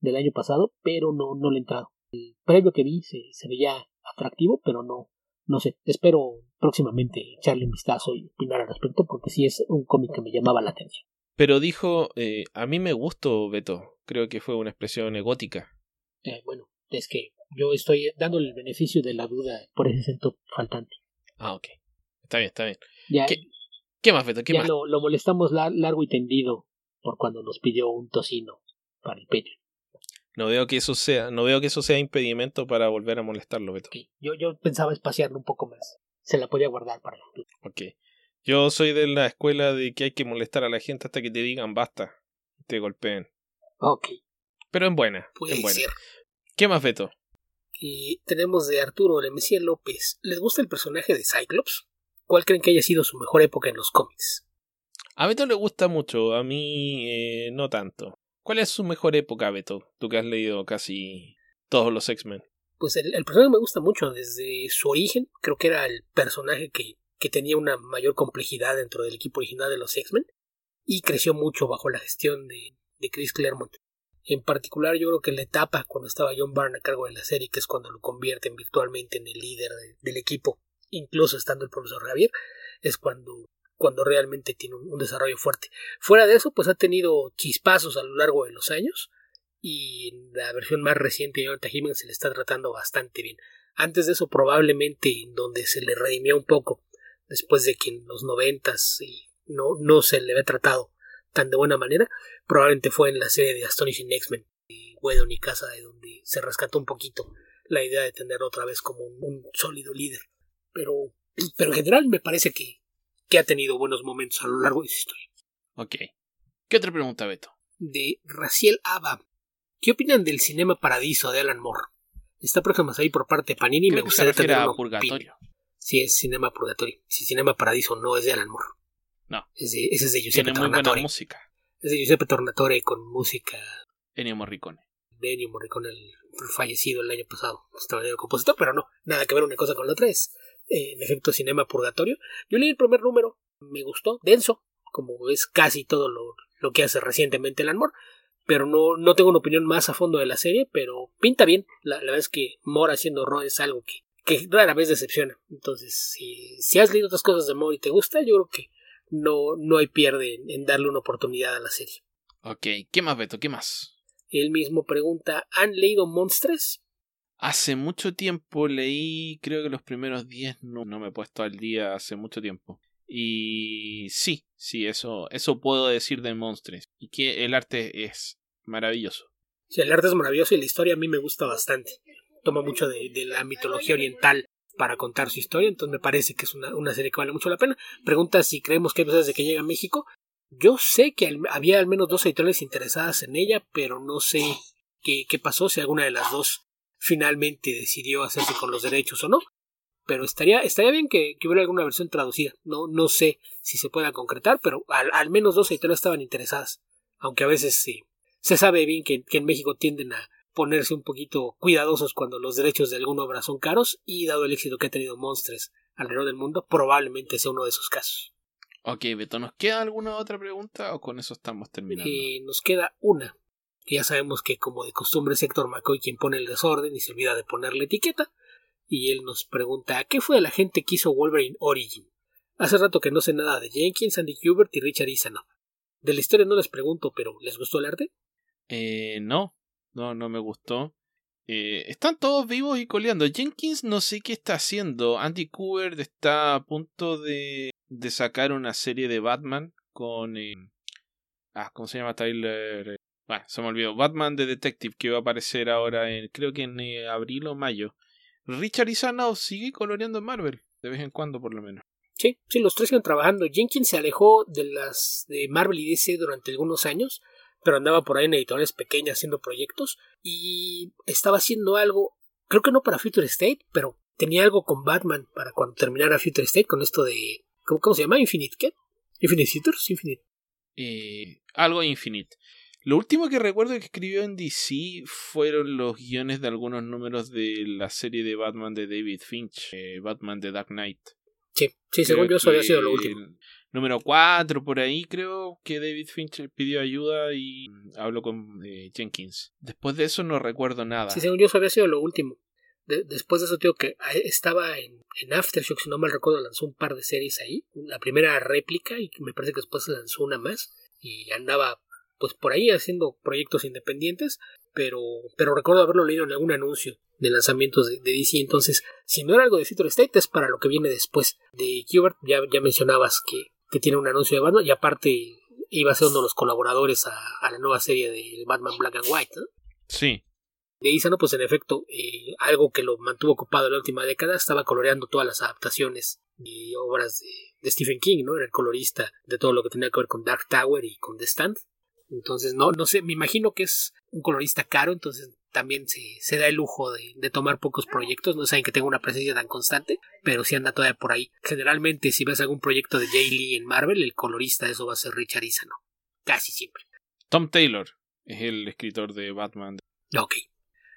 del año pasado, pero no, no le he entrado. El previo que vi se, se veía atractivo, pero no, no sé. Espero próximamente echarle un vistazo y opinar al respecto, porque sí es un cómic que me llamaba la atención. Pero dijo, eh, a mí me gustó Beto. Creo que fue una expresión egótica. Eh, bueno, es que yo estoy dándole el beneficio de la duda por ese acento faltante. Ah, ok. Está bien, está bien. ¿Qué, ¿Qué, más, Beto? ¿Qué ya más? Lo, lo molestamos largo y tendido por cuando nos pidió un tocino para el Patreon. No veo que eso sea, no veo que eso sea impedimento para volver a molestarlo, Beto. Okay. Yo, yo pensaba espaciarlo un poco más. Se la podía guardar para el futuro. Ok. Yo soy de la escuela de que hay que molestar a la gente hasta que te digan basta. Te golpeen. Ok. Pero en buena. Puede en buena. ser. ¿Qué más, Beto? Y tenemos de Arturo Lemesía López. ¿Les gusta el personaje de Cyclops? ¿Cuál creen que haya sido su mejor época en los cómics? A Beto le gusta mucho, a mí eh, no tanto. ¿Cuál es su mejor época, Beto? Tú que has leído casi todos los X-Men. Pues el, el, personaje me gusta mucho desde su origen. Creo que era el personaje que, que tenía una mayor complejidad dentro del equipo original de los X-Men. Y creció mucho bajo la gestión de, de Chris Claremont. En particular, yo creo que la etapa cuando estaba John Byrne a cargo de la serie, que es cuando lo convierten virtualmente en el líder de, del equipo, incluso estando el profesor Javier, es cuando, cuando realmente tiene un, un, desarrollo fuerte. Fuera de eso, pues ha tenido chispazos a lo largo de los años, y en la versión más reciente de Jonathan Hickman se le está tratando bastante bien. Antes de eso, probablemente donde se le redimió un poco, después de que en los noventas no, no se le había tratado tan de buena manera, probablemente fue en la serie de Astonishing X-Men de Wedon y Casa, de donde se rescató un poquito la idea de tener otra vez como un, un sólido líder. Pero, pero en general me parece que, que ha tenido buenos momentos a lo largo de su historia. Ok. ¿Qué otra pregunta, Beto? De Raciel Aba. ¿Qué opinan del Cinema Paradiso de Alan Moore? Está próximo a salir por parte de Panini y me gustaría tener Purgatorio. Sí, es Cinema Purgatorio. Si Cinema Paradiso no es de Alan Moore. No. Ese es de Giuseppe Tiene muy Tornatore. buena música. Es de Giuseppe Tornatore con música Ennio Morricone. de Ennio Morricone, el fallecido el año pasado, extraordinario compositor, pero no, nada que ver una cosa con la otra, es eh, en efecto Cinema Purgatorio. Yo leí el primer número, me gustó, denso, como es casi todo lo, lo que hace recientemente Alan Moore, pero no, no tengo una opinión más a fondo de la serie, pero pinta bien. La, la verdad es que Moore haciendo Ron es algo que, que rara vez decepciona. Entonces, si, si has leído otras cosas de Moore y te gusta, yo creo que no, no hay pierde en, en darle una oportunidad a la serie. Ok, ¿qué más, Beto? ¿Qué más? Él mismo pregunta, ¿han leído Monstres? Hace mucho tiempo leí, creo que los primeros 10 no, no me he puesto al día hace mucho tiempo. Y sí, sí, eso, eso puedo decir de Monstres. Y que el arte es maravilloso. Sí, el arte es maravilloso y la historia a mí me gusta bastante. Toma mucho de, de la mitología oriental para contar su historia, entonces me parece que es una, una, serie que vale mucho la pena. Pregunta si creemos que desde que llega a México. Yo sé que había al menos dos editoriales interesadas en ella, pero no sé qué, qué pasó, si alguna de las dos finalmente decidió hacerse con los derechos o no. Pero estaría, estaría bien que, que hubiera alguna versión traducida. No, no sé si se pueda concretar, pero al, al menos dos editoriales estaban interesadas. Aunque a veces sí, se sabe bien que, que en México tienden a, ponerse un poquito cuidadosos cuando los derechos de alguna obra son caros y dado el éxito que ha tenido Monstres alrededor del mundo, probablemente sea uno de esos casos. Ok, Beto, ¿nos queda alguna otra pregunta o con eso estamos terminando? Eh, nos queda una, ya sabemos que como de costumbre es Héctor McCoy quien pone el desorden y se olvida de poner la etiqueta, y él nos pregunta ¿qué fue de la gente que hizo Wolverine Origin? Hace rato que no sé nada de Jenkins, Andy Kubert y Richard Isanov. De la historia no les pregunto, pero ¿les gustó el arte? Eh, no, no, no me gustó. Eh, están todos vivos y coleando. Jenkins no sé qué está haciendo. Andy Kubert está a punto de, de sacar una serie de Batman con... Eh, ah, ¿cómo se llama Tyler? Bueno, se me olvidó. Batman de Detective que va a aparecer ahora en, creo que en eh, abril o mayo. Richard Isanov sigue coloreando en Marvel, de vez en cuando por lo menos. Sí, sí, los tres siguen trabajando. Jenkins se alejó de las de Marvel y DC durante algunos años, pero andaba por ahí en editoriales pequeñas haciendo proyectos y estaba haciendo algo, creo que no para Future State, pero tenía algo con Batman para cuando terminara Future State con esto de ¿cómo, cómo se llama? Infinite ¿qué? Infinite Futures, Infinite. Eh, algo Infinite. Lo último que recuerdo que escribió en DC fueron los guiones de algunos números de la serie de Batman de David Finch, eh, Batman de Dark Knight. Sí, sí, según yo eso había sido lo último. Número 4, por ahí creo que David Finch pidió ayuda y habló con eh, Jenkins. Después de eso no recuerdo nada. Sí, según yo eso había sido lo último. después de eso, tío, que estaba en, en Aftershock, si no mal recuerdo, lanzó un par de series ahí. La primera réplica y me parece que después lanzó una más. Y andaba pues por ahí haciendo proyectos independientes, pero, pero recuerdo haberlo leído en algún anuncio de lanzamientos de, DC, entonces si no era algo de Future State es para lo que viene después. De Qbert ya, ya mencionabas que, que tiene un anuncio de Batman y aparte iba a ser uno de los colaboradores a, la nueva serie de Batman Black and White. Sí. De Isano, pues en efecto, eh, algo que lo mantuvo ocupado en la última década, estaba coloreando todas las adaptaciones de obras de, de Stephen King, ¿no? Era el colorista de todo lo que tenía que ver con Dark Tower y con The Stand. Entonces, no, no sé, me imagino que es un colorista caro, entonces también se, se da el lujo de, de, tomar pocos proyectos, no saben que tenga una presencia tan constante, pero si anda todavía por ahí. Generalmente, si ves algún proyecto de Jay Lee en Marvel, el colorista de eso va a ser Richard Isano, casi siempre. Tom Taylor es el escritor de Batman. Ok.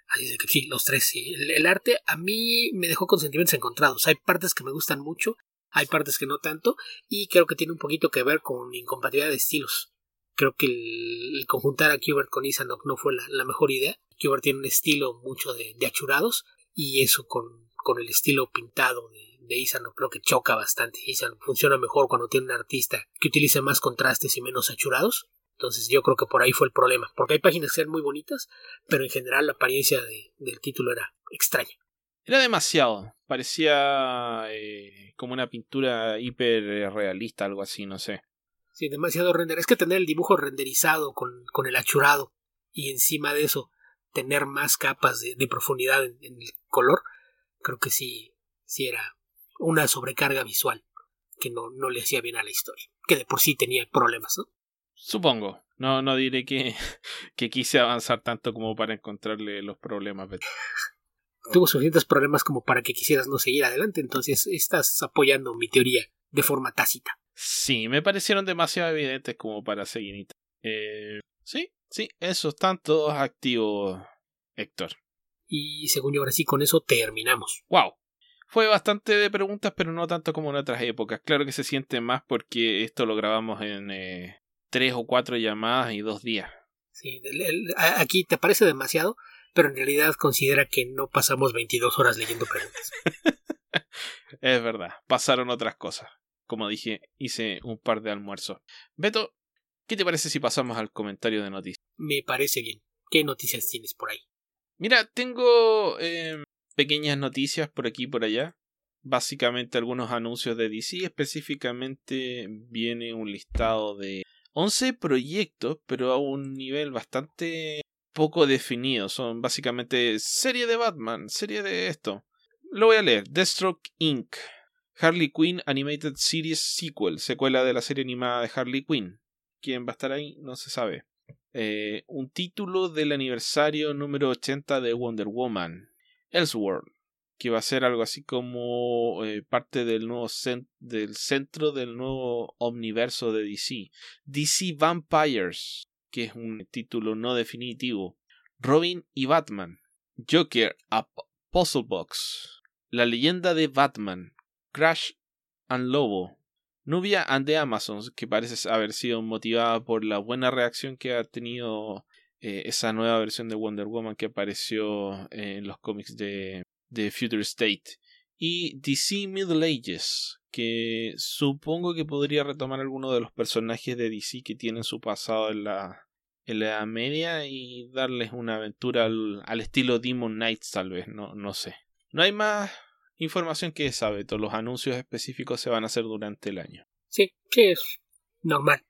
Así de que sí, los tres sí. El, el, arte a mí me dejó con sentimientos encontrados. Hay partes que me gustan mucho, hay partes que no tanto, y creo que tiene un poquito que ver con incompatibilidad de estilos creo que el, conjuntar a Kubert con Isanok no fue la, mejor idea. Kubert tiene un estilo mucho de, achurados y eso con, con, el estilo pintado de, de Isanok creo que choca bastante. Isanok funciona mejor cuando tiene un artista que utilice más contrastes y menos achurados. Entonces yo creo que por ahí fue el problema. Porque hay páginas que eran muy bonitas, pero en general la apariencia del título era extraña. Era demasiado. Parecía eh, como una pintura hiper realista, algo así, no sé. Sí, demasiado render. Es que tener el dibujo renderizado con, con el achurado y encima de eso tener más capas de, profundidad en, el color, creo que sí, sí era una sobrecarga visual que no, no le hacía bien a la historia, que de por sí tenía problemas, ¿no? Supongo. No, no diré que, que quise avanzar tanto como para encontrarle los problemas. Tuvo suficientes problemas como para que quisieras no seguir adelante, entonces estás apoyando mi teoría de forma tácita. Sí, me parecieron demasiado evidentes como para seguir. Eh, sí, sí, esos están todos activos, Héctor. Y según yo ahora sí, con eso terminamos. ¡Wow! Fue bastante de preguntas, pero no tanto como en otras épocas. Claro que se siente más porque esto lo grabamos en eh, tres o cuatro llamadas y dos días. Sí, aquí te parece demasiado, pero en realidad considera que no pasamos 22 horas leyendo preguntas. es verdad, pasaron otras cosas como dije, hice un par de almuerzos. Beto, ¿qué te parece si pasamos al comentario de noticias? Me parece bien. ¿Qué noticias tienes por ahí? Mira, tengo em, pequeñas noticias por aquí y por allá. Básicamente algunos anuncios de DC. Específicamente viene un listado de 11 proyectos, pero a un nivel bastante poco definido. Son básicamente serie de Batman, serie de esto. Lo voy a leer. Deathstroke Inc. Harley Quinn Animated Series Sequel, secuela de la serie animada de Harley Quinn. ¿Quién va a estar ahí? No se sabe. Eh, un título del aniversario número 80 de Wonder Woman. Elseworld, que va a ser algo así como eh, parte del nuevo del centro del nuevo omniverso de DC. DC Vampires, que es un título no definitivo. Robin y Batman. Joker, a Puzzle Box. La leyenda de Batman, Crash and Lobo. Nubia and the Amazons, que parece haber sido motivada por la buena reacción que ha tenido eh, esa nueva versión de Wonder Woman que apareció en los cómics de de Future State. Y DC Middle Ages, que supongo que podría retomar algunos de los personajes de DC que tienen su pasado en la, en la Edad Media y darles una aventura al, al estilo Demon Knights, tal vez, no, no sé. No hay más información que sabe, todos los anuncios específicos se van a hacer durante el año. Sí, sí, es normal.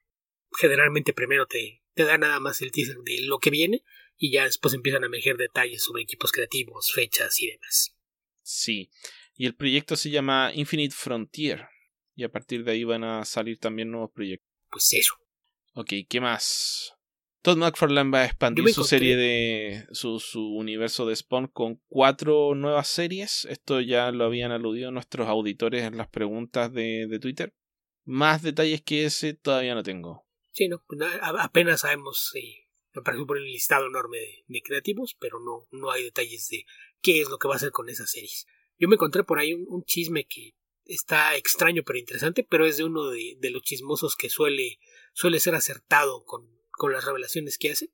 Generalmente primero te, te da nada más el teaser de lo que viene y ya después empiezan a emerger detalles sobre equipos creativos, fechas y demás. Sí, y el proyecto se llama Infinite Frontier y a partir de ahí van a salir también nuevos proyectos. Pues eso. Ok, ¿qué más? Todd McFarlane va a expandir su serie de su, su, universo de Spawn con cuatro nuevas series. Esto ya lo habían aludido nuestros auditores en las preguntas de, de Twitter. Más detalles que ese todavía no tengo. Sí, no, apenas sabemos, eh, me parece por el listado enorme de, de, creativos, pero no, no hay detalles de qué es lo que va a hacer con esas series. Yo me encontré por ahí un, un chisme que está extraño pero interesante, pero es de uno de, de los chismosos que suele, suele ser acertado con, con las revelaciones que hace,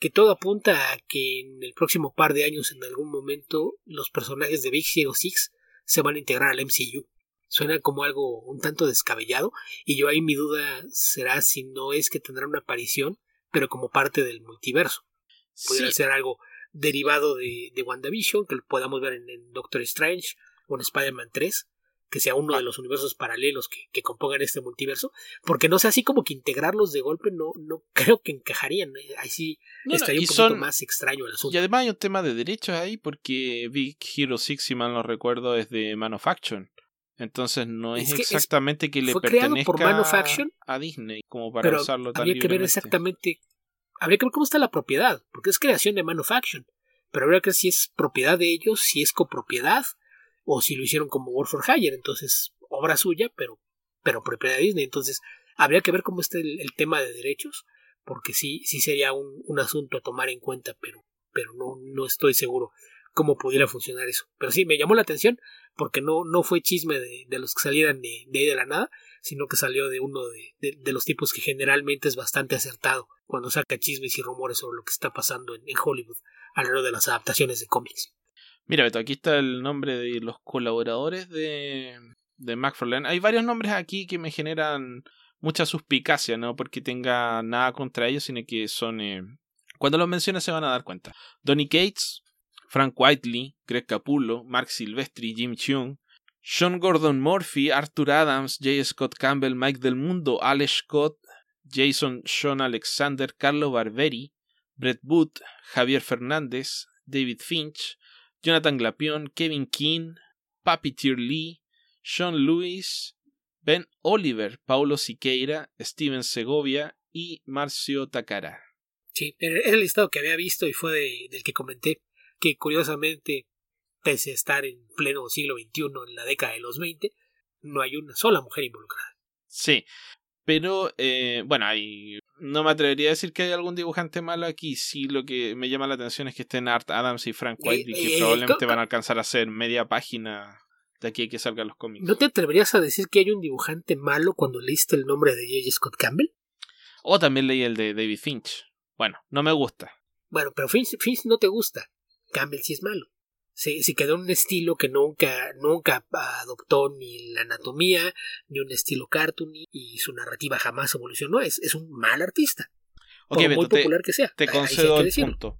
que todo apunta a que en el próximo par de años en algún momento los personajes de Big Hero 6 se van a integrar al MCU. Suena como algo un tanto descabellado y yo ahí mi duda será si no es que tendrá una aparición pero como parte del multiverso. Podría sí. ser algo derivado de, de, WandaVision que lo podamos ver en, en Doctor Strange o en Spider-Man 3 que sea uno de los universos paralelos que, que, compongan este multiverso, porque no sé, así como que integrarlos de golpe no, no creo que encajarían. Ahí sí no, estaría no, un poquito son, más extraño el asunto. Y además hay un tema de derechos ahí, porque Big Hero 6, si mal no recuerdo, es de Man of Action. Entonces no es, es que exactamente es, que le fue pertenezca por Man of Action, a Disney como para pero usarlo tan Habría que ver exactamente, habría que ver cómo está la propiedad, porque es creación de Man of Action, pero habría que ver si es propiedad de ellos, si es copropiedad, o si lo hicieron como War for Hire, entonces obra suya, pero, pero propiedad de Disney. Entonces, habría que ver cómo está el, tema de derechos, porque sí, sí sería un, un, asunto a tomar en cuenta, pero, pero no, no estoy seguro cómo pudiera funcionar eso. Pero sí, me llamó la atención, porque no, no fue chisme de, de los que salieran de, de ahí de la nada, sino que salió de uno de, de, los tipos que generalmente es bastante acertado cuando saca chismes y rumores sobre lo que está pasando en, en Hollywood alrededor de las adaptaciones de cómics. Mira, Beto, aquí está el nombre de los colaboradores de, de McFarlane. Hay varios nombres aquí que me generan mucha suspicacia, no porque tenga nada contra ellos, sino que son... Eh, cuando los mencione se van a dar cuenta. Donny Cates, Frank Whiteley, Greg Capullo, Mark Silvestri, Jim Chung, Sean Gordon Murphy, Arthur Adams, J. Scott Campbell, Mike Del Mundo, Alex Scott, Jason Sean Alexander, Carlo Barberi, Brett Booth, Javier Fernández, David Finch, Jonathan Glapion, Kevin King, Papi Tier Lee, Sean Lewis, Ben Oliver, Paulo Siqueira, Steven Segovia y Marcio Takara. Sí, era el listado que había visto y fue de, del que comenté que curiosamente, pese a estar en pleno siglo XXI, en la década de los 20, no hay una sola mujer involucrada. Sí, pero eh, bueno, hay, no me atrevería a decir que hay algún dibujante malo aquí. Sí, lo que me llama la atención es que estén Art Adams y Frank Whiteley, que eh, probablemente van a alcanzar a hacer media página de aquí a que salgan los cómics. ¿No te atreverías a decir que hay un dibujante malo cuando leíste el nombre de J. Scott Campbell? O también leí el de David Finch. Bueno, no me gusta. Bueno, pero Finch, Finch no te gusta. Campbell sí es malo. Se, se, quedó en un estilo que nunca, nunca adoptó ni la anatomía, ni un estilo cartoon, y su narrativa jamás evolucionó. Es, es un mal artista. Okay, por muy te, popular que sea. Te concedo el punto.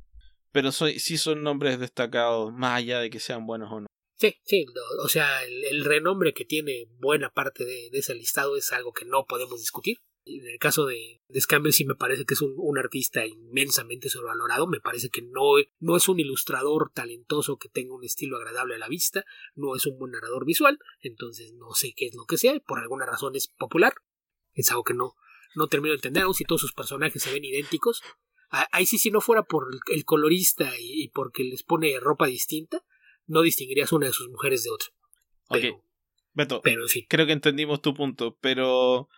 Pero soy, sí son nombres destacados, más allá de que sean buenos o no. Sí, sí, o sea, el, el renombre que tiene buena parte de, de, ese listado es algo que no podemos discutir. En el caso de, de Scamble sí me parece que es un, un, artista inmensamente sobrevalorado, me parece que no, no es un ilustrador talentoso que tenga un estilo agradable a la vista, no es un buen narrador visual, entonces no sé qué es lo que sea, por alguna razón es popular, es algo que no, no termino de entender, aun si todos sus personajes se ven idénticos. Ahí sí, si no fuera por el colorista y, y porque les pone ropa distinta, no distinguirías una de sus mujeres de otra. Pero, ok. Beto, pero en fin. creo que entendimos tu punto, pero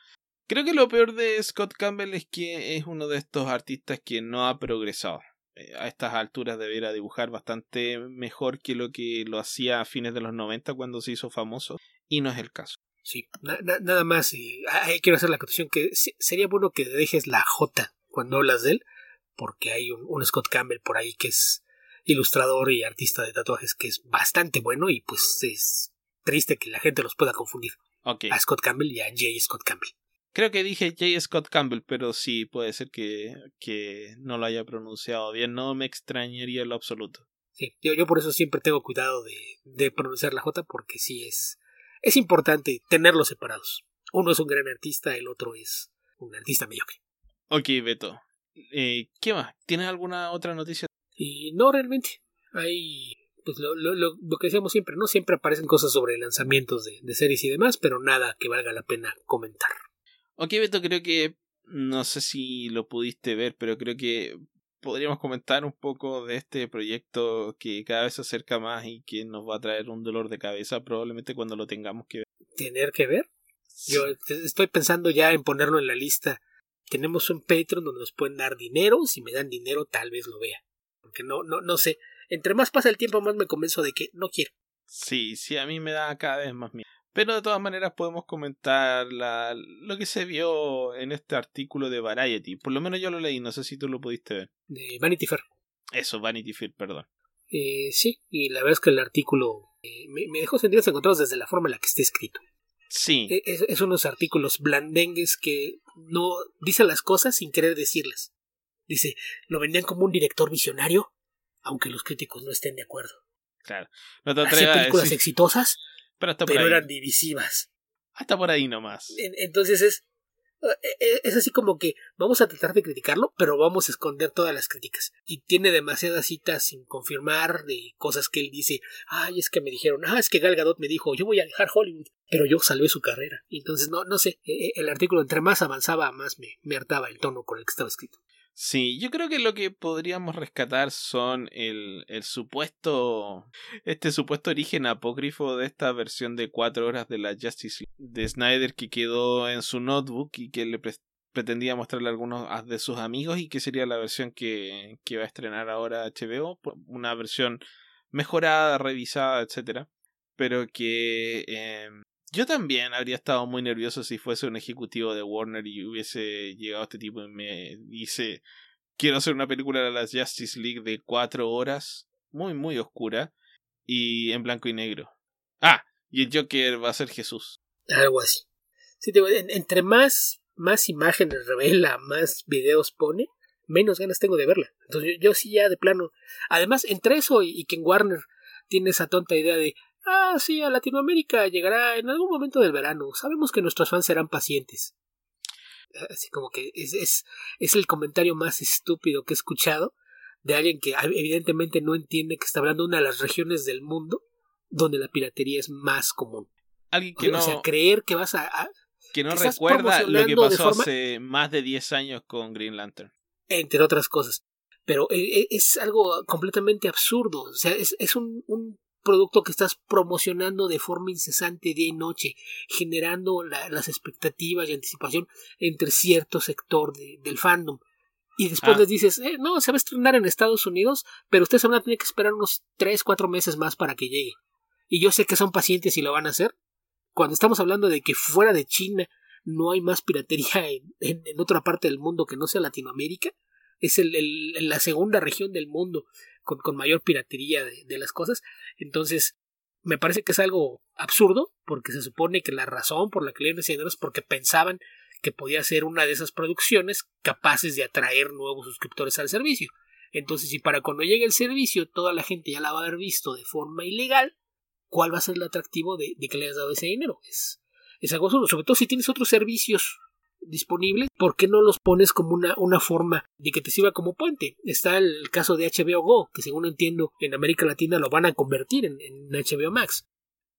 creo que lo peor de Scott Campbell es que es uno de estos artistas que no ha progresado. Eh, a estas alturas debiera dibujar bastante mejor que lo que lo hacía a fines de los 90 cuando se hizo famoso, y no es el caso. Sí, na na nada más, y ahí quiero hacer la acotación que sería bueno que dejes la J cuando hablas de él, porque hay un, un Scott Campbell por ahí que es ilustrador y artista de tatuajes que es bastante bueno y pues es triste que la gente los pueda confundir. A Scott Campbell y a J. Scott Campbell. Creo que dije J. Scott Campbell, pero sí, puede ser que, que no lo haya pronunciado bien. No me extrañaría en lo absoluto. Sí, yo, yo por eso siempre tengo cuidado de, de pronunciar la J porque sí es, es importante tenerlos separados. Uno es un gran artista, el otro es un artista mediocre. Ok, Beto. Eh, ¿Qué más? ¿Tienes alguna otra noticia? Y no realmente. Hay pues lo, lo, lo, que decíamos siempre, ¿no? Siempre aparecen cosas sobre lanzamientos de, de, series y demás, pero nada que valga la pena comentar. Ok, Beto, creo que no sé si lo pudiste ver, pero creo que podríamos comentar un poco de este proyecto que cada vez se acerca más y que nos va a traer un dolor de cabeza probablemente cuando lo tengamos que ver. ¿Tener que ver? Yo estoy pensando ya en ponerlo en la lista. Tenemos un Patreon donde nos pueden dar dinero. Si me dan dinero, tal vez lo vea. Porque no, no, no sé. Entre más pasa el tiempo, más me convenzo de que no quiero. Sí, sí, a mí me da cada vez más miedo. Pero de todas maneras podemos comentar la, lo que se vio en este artículo de Variety. Por lo menos yo lo leí, no sé si tú lo pudiste ver. De Vanity Fair. Eso, Vanity Fair, perdón. Eh, sí, y la verdad es que el artículo eh, me, me, dejó sentidos encontrados desde la forma en la que está escrito. Sí. E, es, es, unos artículos blandengues que no dice las cosas sin querer decirlas. Dice, lo vendían como un director visionario, aunque los críticos no estén de acuerdo. Claro. No te Hacía películas exitosas, pero, pero eran divisivas. Hasta por ahí nomás. Entonces es, e, e, es así como que vamos a tratar de criticarlo, pero vamos a esconder todas las críticas. Y tiene demasiadas citas sin confirmar de cosas que él dice. Ay, es que me dijeron, ah, es que Gal Gadot me dijo, yo voy a dejar Hollywood, pero yo salvé su carrera. Entonces, no, no sé, el artículo entre más avanzaba, más me, me hartaba el tono con el que estaba escrito. Sí, yo creo que lo que podríamos rescatar son el, el supuesto. Este supuesto origen apócrifo de esta versión de cuatro horas de la Justice de Snyder que quedó en su notebook y que le pretendía mostrarle a algunos de sus amigos y que sería la versión que, que va a estrenar ahora HBO. Una versión mejorada, revisada, etcétera. Pero que eh, yo también habría estado muy nervioso si fuese un ejecutivo de Warner y hubiese llegado este tipo y me dice quiero hacer una película de la Justice League de cuatro horas, muy muy oscura y en blanco y negro. Ah, y el Joker va a ser Jesús. Algo así. Sí, entre más más imágenes revela, más videos pone, menos ganas tengo de verla. Entonces yo, sí ya de plano. Además, entre eso y, y que en Warner tiene esa tonta idea de Ah, sí, a Latinoamérica llegará en algún momento del verano. Sabemos que nuestros fans serán pacientes. Así como que es, es, es el comentario más estúpido que he escuchado de alguien que evidentemente no entiende que está hablando de una de las regiones del mundo donde la piratería es más común. Alguien que no. O sea, creer que vas a. que no recuerda lo que pasó hace más de 10 años con Green Lantern. Entre otras cosas. Pero e, e, es algo completamente absurdo. O sea, es, es un, un producto que estás promocionando de forma incesante día y noche, generando la, las expectativas y anticipación entre cierto sector de, del fandom. Y después ah. les dices, eh, no, se va a estrenar en Estados Unidos, pero ustedes van a tener que esperar unos 3, 4 meses más para que llegue. Y yo sé que son pacientes y lo van a hacer. Cuando estamos hablando de que fuera de China no hay más piratería en, en, otra parte del mundo que no sea Latinoamérica, es el, el, la segunda región del mundo con, con mayor piratería de, de, las cosas. Entonces, me parece que es algo absurdo, porque se supone que la razón por la que le dinero es porque pensaban que podía ser una de esas producciones capaces de atraer nuevos suscriptores al servicio. Entonces, si para cuando llegue el servicio toda la gente ya la va a haber visto de forma ilegal, ¿cuál va a ser el atractivo de, de que le hayas dado ese dinero? Es, es algo absurdo, sobre todo si tienes otros servicios disponibles, ¿por qué no los pones como una, una forma de que te sirva como puente? Está el caso de HBO Go, que según entiendo en América Latina lo van a convertir en, en HBO Max.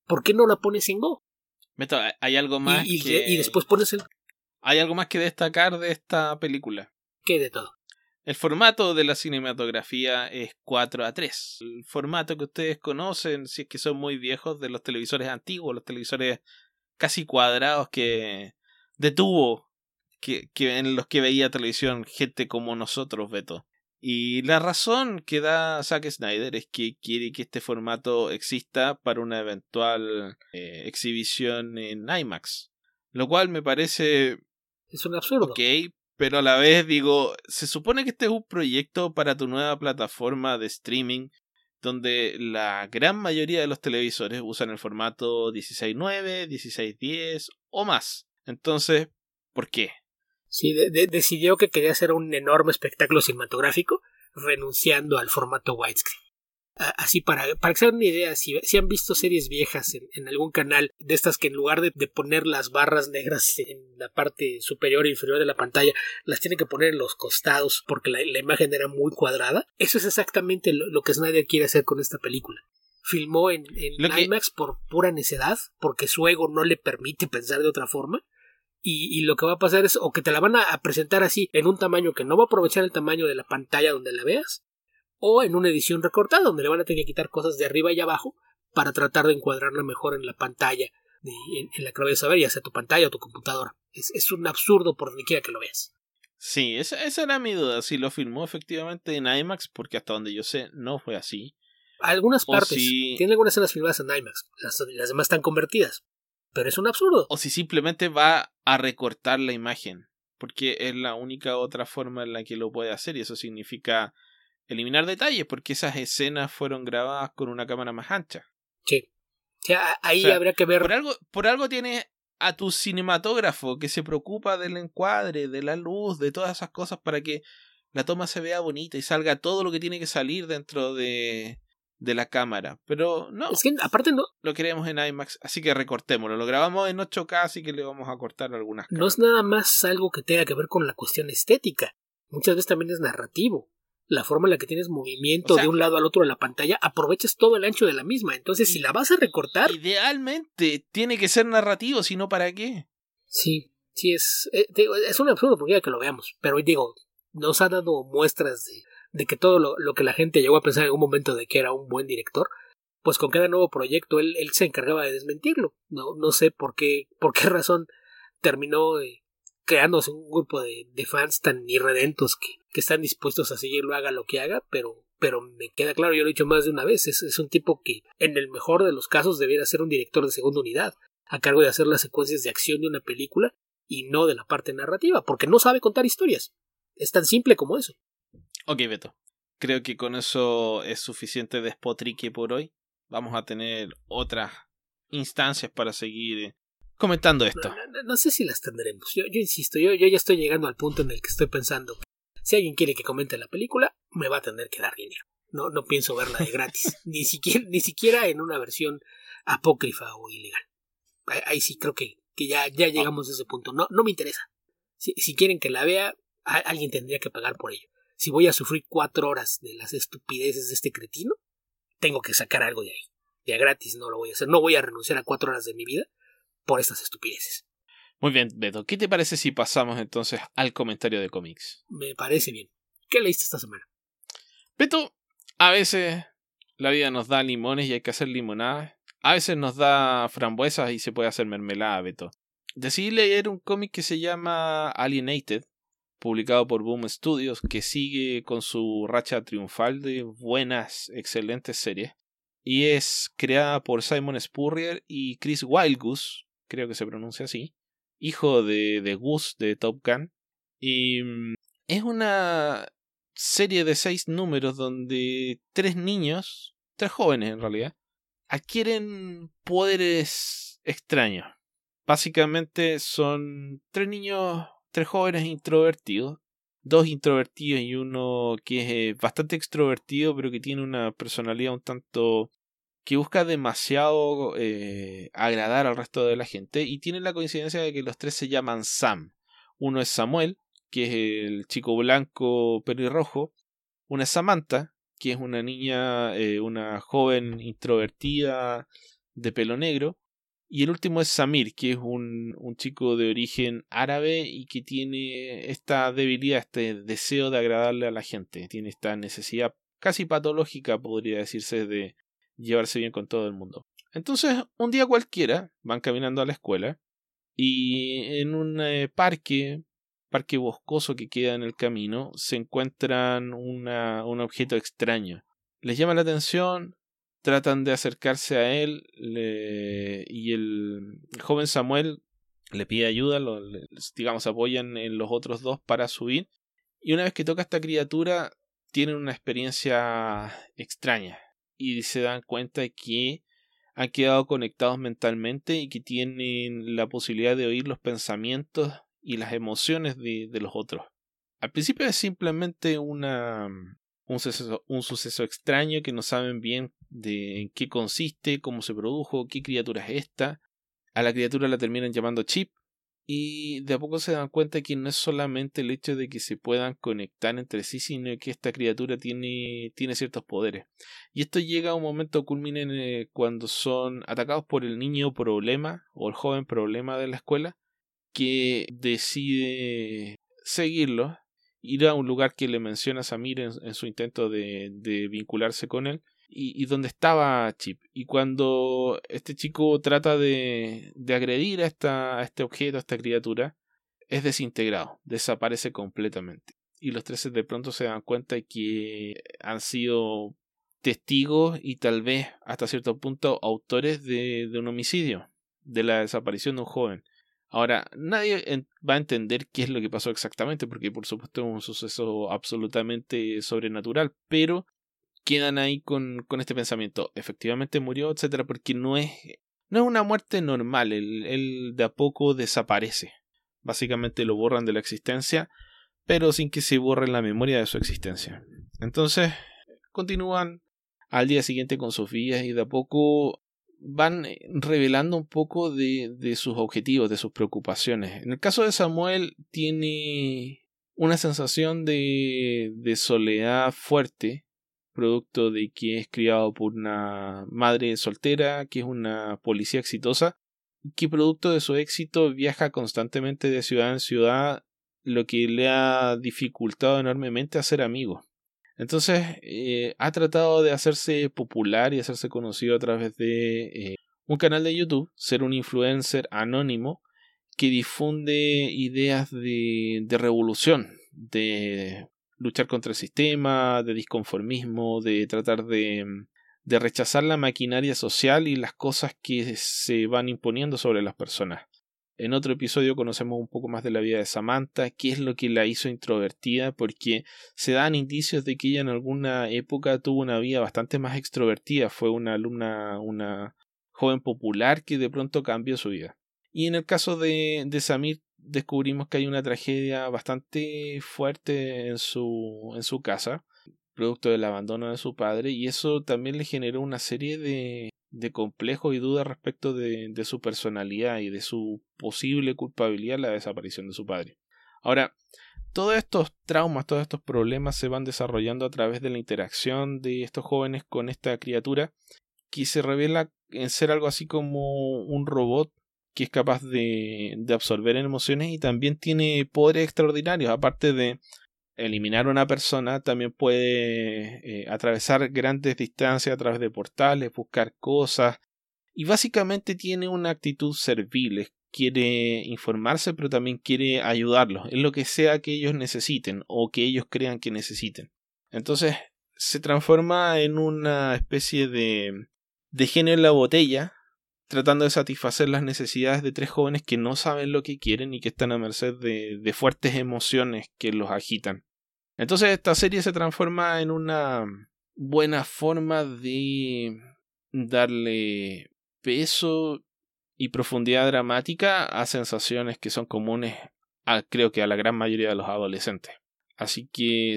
¿Por qué no la pones en Go? Beto, hay algo más y, que... y después pones el... Hay algo más que destacar de esta película. ¿Qué de todo? El formato de la cinematografía es 4 a 3. El formato que ustedes conocen, si es que son muy viejos, de los televisores antiguos, los televisores casi cuadrados que detuvo que, en los que veía televisión gente como nosotros, Beto. Y la razón que da Zack Snyder es que quiere que este formato exista para una eventual eh, exhibición en IMAX. Lo cual me parece. Es un absurdo. Ok, pero a la vez digo, se supone que este es un proyecto para tu nueva plataforma de streaming donde la gran mayoría de los televisores usan el formato 16.9, 16.10 o más. Entonces, ¿por qué? Sí, decidió que quería hacer un enorme espectáculo cinematográfico renunciando al formato widescreen. Así para, para que se hagan una idea, si, si han visto series viejas en, algún canal de estas que en lugar de, poner las barras negras en la parte superior e inferior de la pantalla, las tienen que poner en los costados porque la, imagen era muy cuadrada, eso es exactamente lo, que Snyder quiere hacer con esta película. Filmó en, en IMAX por pura necedad, porque su ego no le permite pensar de otra forma, y, lo que va a pasar es o que te la van a, presentar así en un tamaño que no va a aprovechar el tamaño de la pantalla donde la veas o en una edición recortada donde le van a tener que quitar cosas de arriba y abajo para tratar de encuadrarla mejor en la pantalla en, la que lo vayas a ver, ya sea tu pantalla o tu computadora. Es, un absurdo por donde quiera que lo veas. Sí, esa, esa, era mi duda, si lo filmó efectivamente en IMAX, porque hasta donde yo sé no fue así. Algunas partes, tiene algunas escenas filmadas en IMAX, las demás están convertidas, pero es un absurdo. O si simplemente va a recortar la imagen, porque es la única otra forma en la que lo puede hacer y eso significa eliminar detalles, porque esas escenas fueron grabadas con una cámara más ancha. Sí. O sea, ahí habría que ver. Por algo, por algo tiene a tu cinematógrafo que se preocupa del encuadre, de la luz, de todas esas cosas para que la toma se vea bonita y salga todo lo que tiene que salir dentro de, de la cámara. Pero no. Es que aparte no. Lo queremos en IMAX, así que recortémoslo. Lo grabamos en 8K, así que le vamos a cortar algunas. No es nada más algo que tenga que ver con la cuestión estética. Muchas veces también es narrativo. La forma en la que tienes movimiento de un lado al otro de la pantalla, aprovechas todo el ancho de la misma. Entonces, si la vas a recortar. Idealmente tiene que ser narrativo, si no, ¿para qué? Sí, sí, es, eh, es un absurdo porque ya que lo veamos. Pero digo, nos ha dado muestras de, de que todo lo, que la gente llegó a pensar en algún momento de que era un buen director, pues con cada nuevo proyecto él, él se encargaba de desmentirlo. No, no sé por qué, por qué razón terminó eh, creándose un grupo de, fans tan irredentos que, que, están dispuestos a seguirlo, haga lo que haga, pero, pero me queda claro, yo lo he dicho más de una vez, es, es un tipo que en el mejor de los casos debiera ser un director de segunda unidad, a cargo de hacer las secuencias de acción de una película y no de la parte narrativa, porque no sabe contar historias. Es tan simple como eso. Ok, Beto. Creo que con eso es suficiente despotrique por hoy. Vamos a tener otras instancias para seguir comentando esto. No, sé si las tendremos. Yo, yo insisto, yo, yo, ya estoy llegando al punto en el que estoy pensando. Si alguien quiere que comente la película, me va a tener que dar dinero. No, no pienso verla de gratis. ni, siquiera, ni siquiera en una versión apócrifa o ilegal. Ahí, sí creo que, que ya, ya llegamos a ese punto. No, no me interesa. Si, si quieren que la vea, alguien tendría que pagar por ello si voy a sufrir cuatro horas de las estupideces de este cretino, tengo que sacar algo de ahí. Ya gratis no lo voy a hacer. No voy a renunciar a cuatro horas de mi vida por estas estupideces. Muy bien, Beto. ¿Qué te parece si pasamos entonces al comentario de cómics? Me parece bien. ¿Qué leíste esta semana? Beto, a veces la vida nos da limones y hay que hacer limonada. A veces nos da frambuesas y se puede hacer mermelada, Beto. Decidí leer un cómic que se llama Alienated, publicado por Boom Studios, que sigue con su racha triunfal de buenas, excelentes series. Y es creada por Simon Spurrier y Chris Wildgoose, creo que se pronuncia así, hijo de, de Goose de Top Gun. Y mm, es una serie de seis números donde tres niños, tres jóvenes en realidad, adquieren poderes extraños. Básicamente son tres niños tres jóvenes introvertidos, dos introvertidos y uno que es eh, bastante extrovertido, pero que tiene una personalidad un tanto que busca demasiado eh, agradar al resto de la gente y tiene la coincidencia de que los tres se llaman Sam. Uno es Samuel, que es el chico blanco pelirrojo, una es Samantha, que es una niña, eh, una joven introvertida de pelo negro, y el último es Samir, que es un, un, chico de origen árabe y que tiene esta debilidad, este deseo de agradarle a la gente. Tiene esta necesidad casi patológica, podría decirse, de llevarse bien con todo el mundo. Entonces, un día cualquiera, van caminando a la escuela y en un eh, parque, parque boscoso que queda en el camino, se encuentran un objeto extraño. Les llama la atención, tratan de acercarse a él y el joven Samuel le pide ayuda, digamos, apoyan en los otros dos para subir. Y una vez que toca esta criatura, tienen una experiencia extraña y se dan cuenta que han quedado conectados mentalmente y que tienen la posibilidad de oír los pensamientos y las emociones de, los otros. Al principio es simplemente una, un, suceso, extraño que no saben bien de en qué consiste, cómo se produjo, qué criatura es esta. A la criatura la terminan llamando Chip y de a poco se dan cuenta que no es solamente el hecho de que se puedan conectar entre sí, sino que esta criatura tiene, tiene ciertos poderes. Y esto llega a un momento culmine eh, cuando son atacados por el niño problema o el joven problema de la escuela, que decide seguirlo, ir a un lugar que le menciona Samir en, su intento de, vincularse con él, y, donde estaba Chip. Y cuando este chico trata de, agredir a, esta, a este objeto, a esta criatura, es desintegrado, desaparece completamente. Y los tres de pronto se dan cuenta de que han sido testigos y tal vez hasta cierto punto autores de un homicidio, de la desaparición de un joven. Ahora, nadie va a entender qué es lo que pasó exactamente, porque por supuesto es un suceso absolutamente sobrenatural, pero quedan ahí con, con este pensamiento. Efectivamente murió, etcétera, porque no es, no es una muerte normal. Él, de a poco desaparece. Básicamente lo borran de la existencia, pero sin que se borre la memoria de su existencia. Entonces, continúan al día siguiente con sus vidas y de a poco van revelando un poco de, de, sus objetivos, de sus preocupaciones. En el caso de Samuel tiene una sensación de, de soledad fuerte producto de que es criado por una madre soltera, que es una policía exitosa, que producto de su éxito viaja constantemente de ciudad en ciudad, lo que le ha dificultado enormemente hacer amigos. Entonces eh, ha tratado de hacerse popular y hacerse conocido a través de eh, un canal de YouTube, ser un influencer anónimo que difunde ideas de, revolución, de luchar contra el sistema, de disconformismo, de tratar de rechazar la maquinaria social y las cosas que se van imponiendo sobre las personas. En otro episodio conocemos un poco más de la vida de Samantha, qué es lo que la hizo introvertida, porque se dan indicios de que ella en alguna época tuvo una vida bastante más extrovertida, fue una alumna, una joven popular que de pronto cambió su vida. Y en el caso de, de Samir descubrimos que hay una tragedia bastante fuerte en su, en su casa, producto del abandono de su padre, y eso también le generó una serie de, de complejos y dudas respecto de, de su personalidad y de su posible culpabilidad en la desaparición de su padre. Ahora, todos estos traumas, todos estos problemas se van desarrollando a través de la interacción de estos jóvenes con esta criatura que se revela en ser algo así como un robot que es capaz de, de absorber emociones y también tiene poderes extraordinarios. Aparte de eliminar a una persona, también puede eh, atravesar grandes distancias a través de portales, buscar cosas. Y básicamente tiene una actitud servil. Quiere informarse, pero también quiere ayudarlos en lo que sea que ellos necesiten o que ellos crean que necesiten. Entonces se transforma en una especie de, de genio en la botella tratando de satisfacer las necesidades de tres jóvenes que no saben lo que quieren y que están a merced de, de fuertes emociones que los agitan. Entonces esta serie se transforma en una buena forma de darle peso y profundidad dramática a sensaciones que son comunes a, creo que a la gran mayoría de los adolescentes. Así que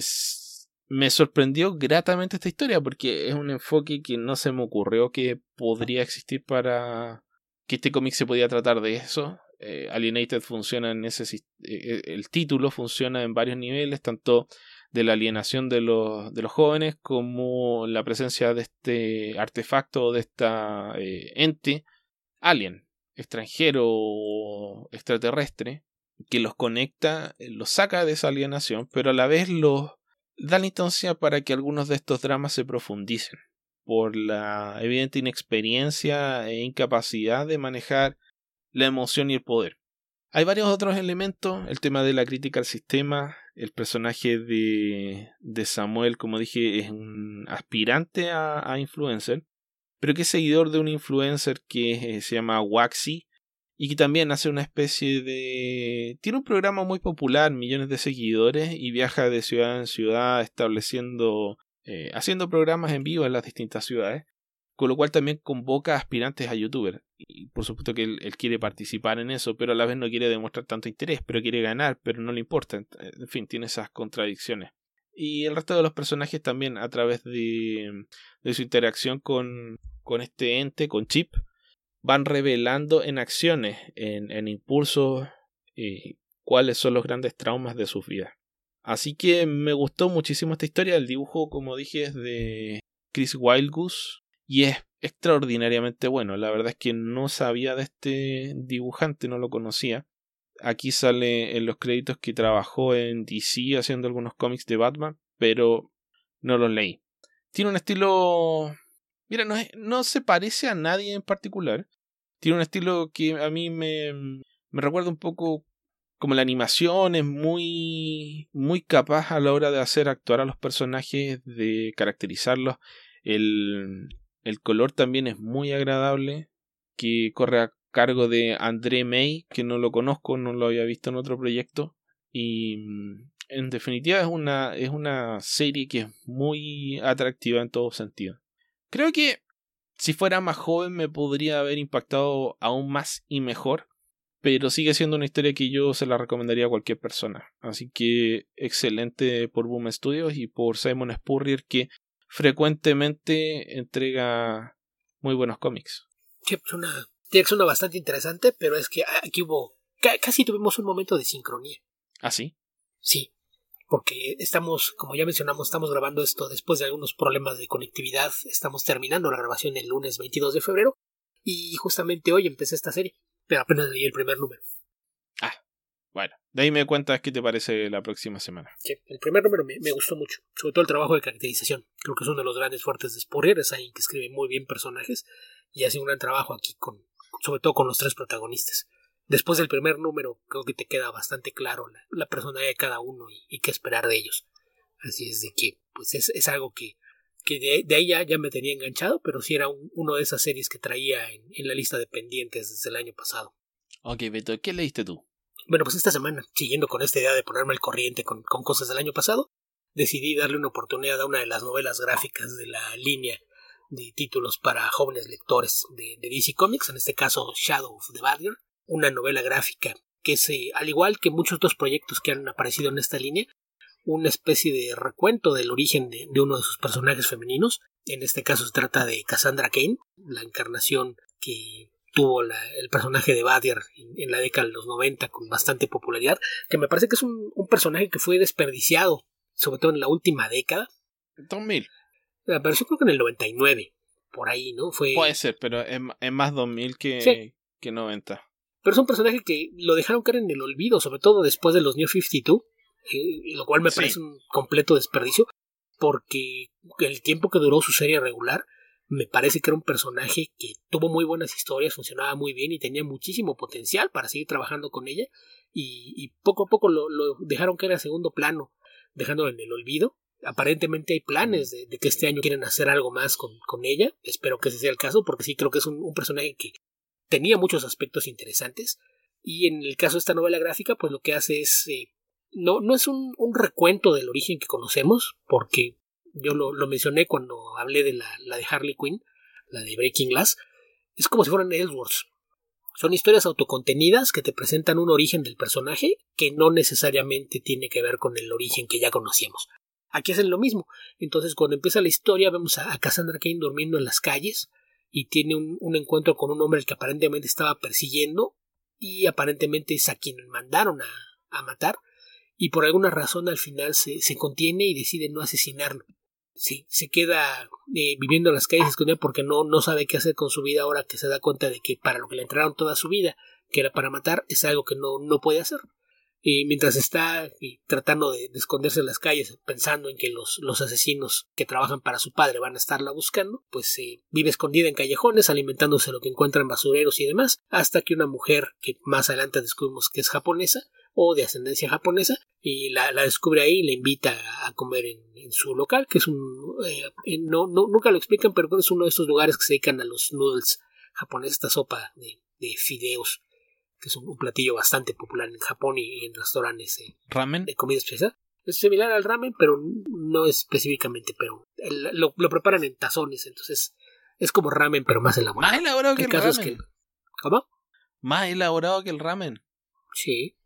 me sorprendió gratamente esta historia porque es un enfoque que no se me ocurrió que podría existir para que este cómic se podía tratar de eso. Eh, Alienated funciona en ese eh, eh, el título funciona en varios niveles, tanto de la alienación de los, de los jóvenes como la presencia de este artefacto, de esta ente alien, extranjero o extraterrestre, que los conecta, los saca de esa alienación, pero a la vez los da la instancia para que algunos de estos dramas se profundicen por la evidente inexperiencia e incapacidad de manejar la emoción y el poder. Hay varios otros elementos, el tema de la crítica al sistema, el personaje de, de Samuel, como dije, es un aspirante a, influencer, pero que es seguidor de un influencer que se llama Waxy y que también hace una especie de... Tiene un programa muy popular, millones de seguidores, y viaja de ciudad en ciudad estableciendo, eh, haciendo programas en vivo en las distintas ciudades, con lo cual también convoca aspirantes a youtuber. Y por supuesto que él, quiere participar en eso, pero a la vez no quiere demostrar tanto interés, pero quiere ganar, pero no le importa. En fin, tiene esas contradicciones. Y el resto de los personajes también a través de, de su interacción con, con este ente, con Chip, van revelando en acciones, en, impulsos, cuáles son los grandes traumas de sus vidas. Así que me gustó muchísimo esta historia. El dibujo, como dije, es de Chris Wildgoose y es extraordinariamente bueno. La verdad es que no sabía de este dibujante, no lo conocía. Aquí sale en los créditos que trabajó en DC haciendo algunos cómics de Batman, pero no los leí. Tiene un estilo Mira, no, no se parece a nadie en particular. Tiene un estilo que a mí me, me recuerda un poco como la animación es muy muy capaz a la hora de hacer actuar a los personajes, de caracterizarlos. El, el color también es muy agradable, que corre a cargo de André May, que no lo conozco, no lo había visto en otro proyecto. Y en definitiva es una, es una serie que es muy atractiva en todo sentido. Creo que si fuera más joven me podría haber impactado aún más y mejor, pero sigue siendo una historia que yo se la recomendaría a cualquier persona. Así que excelente por Boom Studios y por Simon Spurrier que frecuentemente entrega muy buenos cómics. Sí, una bastante interesante, pero es que aquí hubo, casi tuvimos un momento de sincronía. ¿Ah, sí? Sí, porque estamos, como ya mencionamos, estamos grabando esto después de algunos problemas de conectividad. Estamos terminando la grabación el lunes 22 de febrero y justamente hoy empecé esta serie, pero apenas leí el primer número. Ah, bueno, de ahí me cuentas qué te parece la próxima semana. Sí, el primer número me, gustó mucho, sobre todo el trabajo de caracterización. Creo que es uno de los grandes fuertes de Spurrier, es alguien que escribe muy bien personajes y hace un gran trabajo aquí con, sobre todo con los tres protagonistas después del primer número creo que te queda bastante claro la, personalidad de cada uno y, qué esperar de ellos. Así es de que pues es, algo que, que de, ahí ya, me tenía enganchado, pero sí era uno de esas series que traía en, la lista de pendientes desde el año pasado. Ok, Beto, ¿qué leíste tú? Bueno, pues esta semana, siguiendo con esta idea de ponerme al corriente con, cosas del año pasado, decidí darle una oportunidad a una de las novelas gráficas de la línea de títulos para jóvenes lectores de, de DC Comics, en este caso Shadow of the Badger, una novela gráfica que es, eh, al igual que muchos otros proyectos que han aparecido en esta línea, una especie de recuento del origen de, uno de sus personajes femeninos. En este caso se trata de Cassandra Kane, la encarnación que tuvo el personaje de Badier en, la década de los 90 con bastante popularidad, que me parece que es un, personaje que fue desperdiciado, sobre todo en la última década. 2000. Apareció creo que en el 99, por ahí, ¿no? Fue... Puede ser, pero es, más 2000 que, que 90. Pero es un personaje que lo dejaron caer en el olvido, sobre todo después de los New 52, eh, lo cual me parece un completo desperdicio, porque el tiempo que duró su serie regular, me parece que era un personaje que tuvo muy buenas historias, funcionaba muy bien y tenía muchísimo potencial para seguir trabajando con ella, y, poco a poco lo, dejaron caer a segundo plano, dejándolo en el olvido. Aparentemente hay planes de, que este año quieren hacer algo más con, ella. Espero que ese sea el caso, porque sí creo que es un personaje que tenía muchos aspectos interesantes y en el caso de esta novela gráfica pues lo que hace es eh, no, no es un, recuento del origen que conocemos porque yo lo, mencioné cuando hablé de la, de Harley Quinn la de Breaking Glass es como si fueran Ellsworths son historias autocontenidas que te presentan un origen del personaje que no necesariamente tiene que ver con el origen que ya conocíamos. Aquí hacen lo mismo. Entonces, cuando empieza la historia, vemos a, a Cassandra Kane durmiendo en las calles, y tiene un, encuentro con un hombre que aparentemente estaba persiguiendo y aparentemente es a quien mandaron a, matar y por alguna razón al final se, contiene y decide no asesinarlo. Sí, se queda eh, viviendo en las calles escondido porque no, no sabe qué hacer con su vida ahora que se da cuenta de que para lo que le entraron toda su vida, que era para matar, es algo que no, no puede hacer y mientras está tratando de, esconderse en las calles pensando en que los, los, asesinos que trabajan para su padre van a estarla buscando, pues eh, vive escondida en callejones alimentándose lo que encuentra en basureros y demás, hasta que una mujer que más adelante descubrimos que es japonesa o de ascendencia japonesa y la, descubre ahí y la invita a comer en, su local, que es un... Eh, no, no, nunca lo explican, pero es uno de estos lugares que se dedican a los noodles japoneses, esta sopa de, de fideos que es un, platillo bastante popular en Japón y, en restaurantes ramen de comida especial. Es similar al ramen, pero no específicamente, pero lo, preparan en tazones, entonces es como ramen, pero más elaborado. Más elaborado que el, ramen. ¿Cómo? Más elaborado que el ramen. Sí.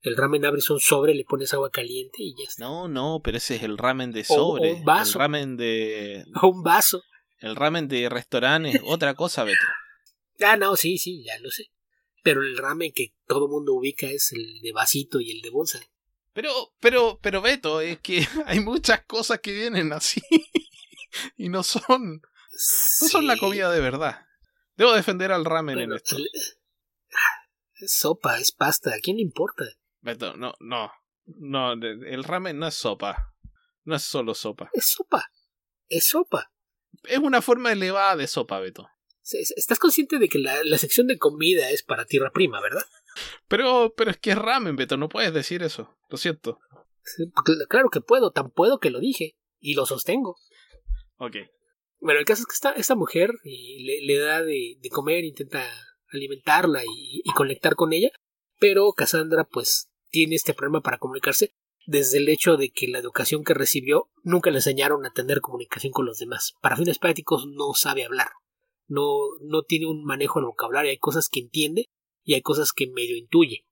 El ramen abres un sobre, le pones agua caliente y ya está. No, no, pero ese es el ramen de sobre. O, un vaso. El ramen de. O un vaso. El ramen de restaurantes, otra cosa, Beto. Ah, no, sí, sí, ya lo sé. Pero el ramen que todo mundo ubica es el de vasito y el de bolsa. Pero, pero, pero Beto, es que hay muchas cosas que vienen así y no son, no son la comida de verdad. Debo defender al ramen en esto. Es sopa, es pasta, ¿a quién le importa? Beto, no, no, no, el ramen no es sopa, no es solo sopa. Es sopa, es sopa. Es una forma elevada de sopa, Beto. Estás consciente de que la, la sección de comida es para tierra prima, ¿verdad? Pero, pero es que es ramen, Beto, no puedes decir eso. Lo siento. Claro que puedo, tan puedo que lo dije. Y lo sostengo. Ok. Bueno, el caso es que esta, esta mujer le, le, da de, de, comer, intenta alimentarla y, y, conectar con ella, pero Cassandra pues tiene este problema para comunicarse desde el hecho de que la educación que recibió nunca le enseñaron a tener comunicación con los demás. Para fines prácticos no sabe hablar, no, no tiene un manejo del vocabulario, hay cosas que entiende, y hay cosas que medio intuye.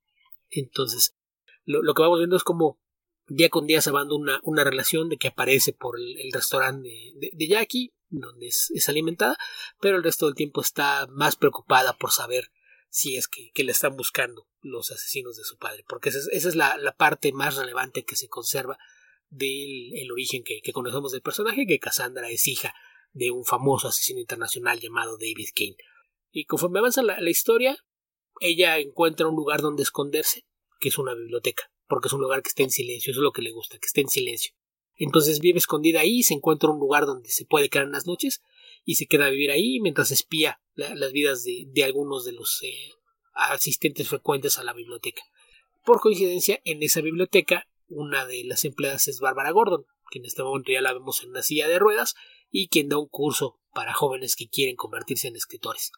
Entonces, lo, que vamos viendo es como día con día se va dando una, una relación de que aparece por el, restaurante de, Jackie, donde es, alimentada, pero el resto del tiempo está más preocupada por saber si es que, le están buscando los asesinos de su padre, porque esa es, la, parte más relevante que se conserva del el origen que, conocemos del personaje, que Cassandra es hija de un famoso asesino internacional llamado David Kane. Y conforme avanza la historia, ella encuentra un lugar donde esconderse, que es una biblioteca, porque es un lugar que está en silencio, eso es lo que le gusta, que esté en silencio. Entonces vive escondida ahí, se encuentra un lugar donde se puede quedar en las noches y se queda a vivir ahí mientras espía las vidas de, algunos de los eh, asistentes frecuentes a la biblioteca. Por coincidencia, en esa biblioteca, una de las empleadas es Bárbara Gordon, que en este momento ya la vemos en una silla de ruedas y quien da un curso para jóvenes que quieren convertirse en escritores.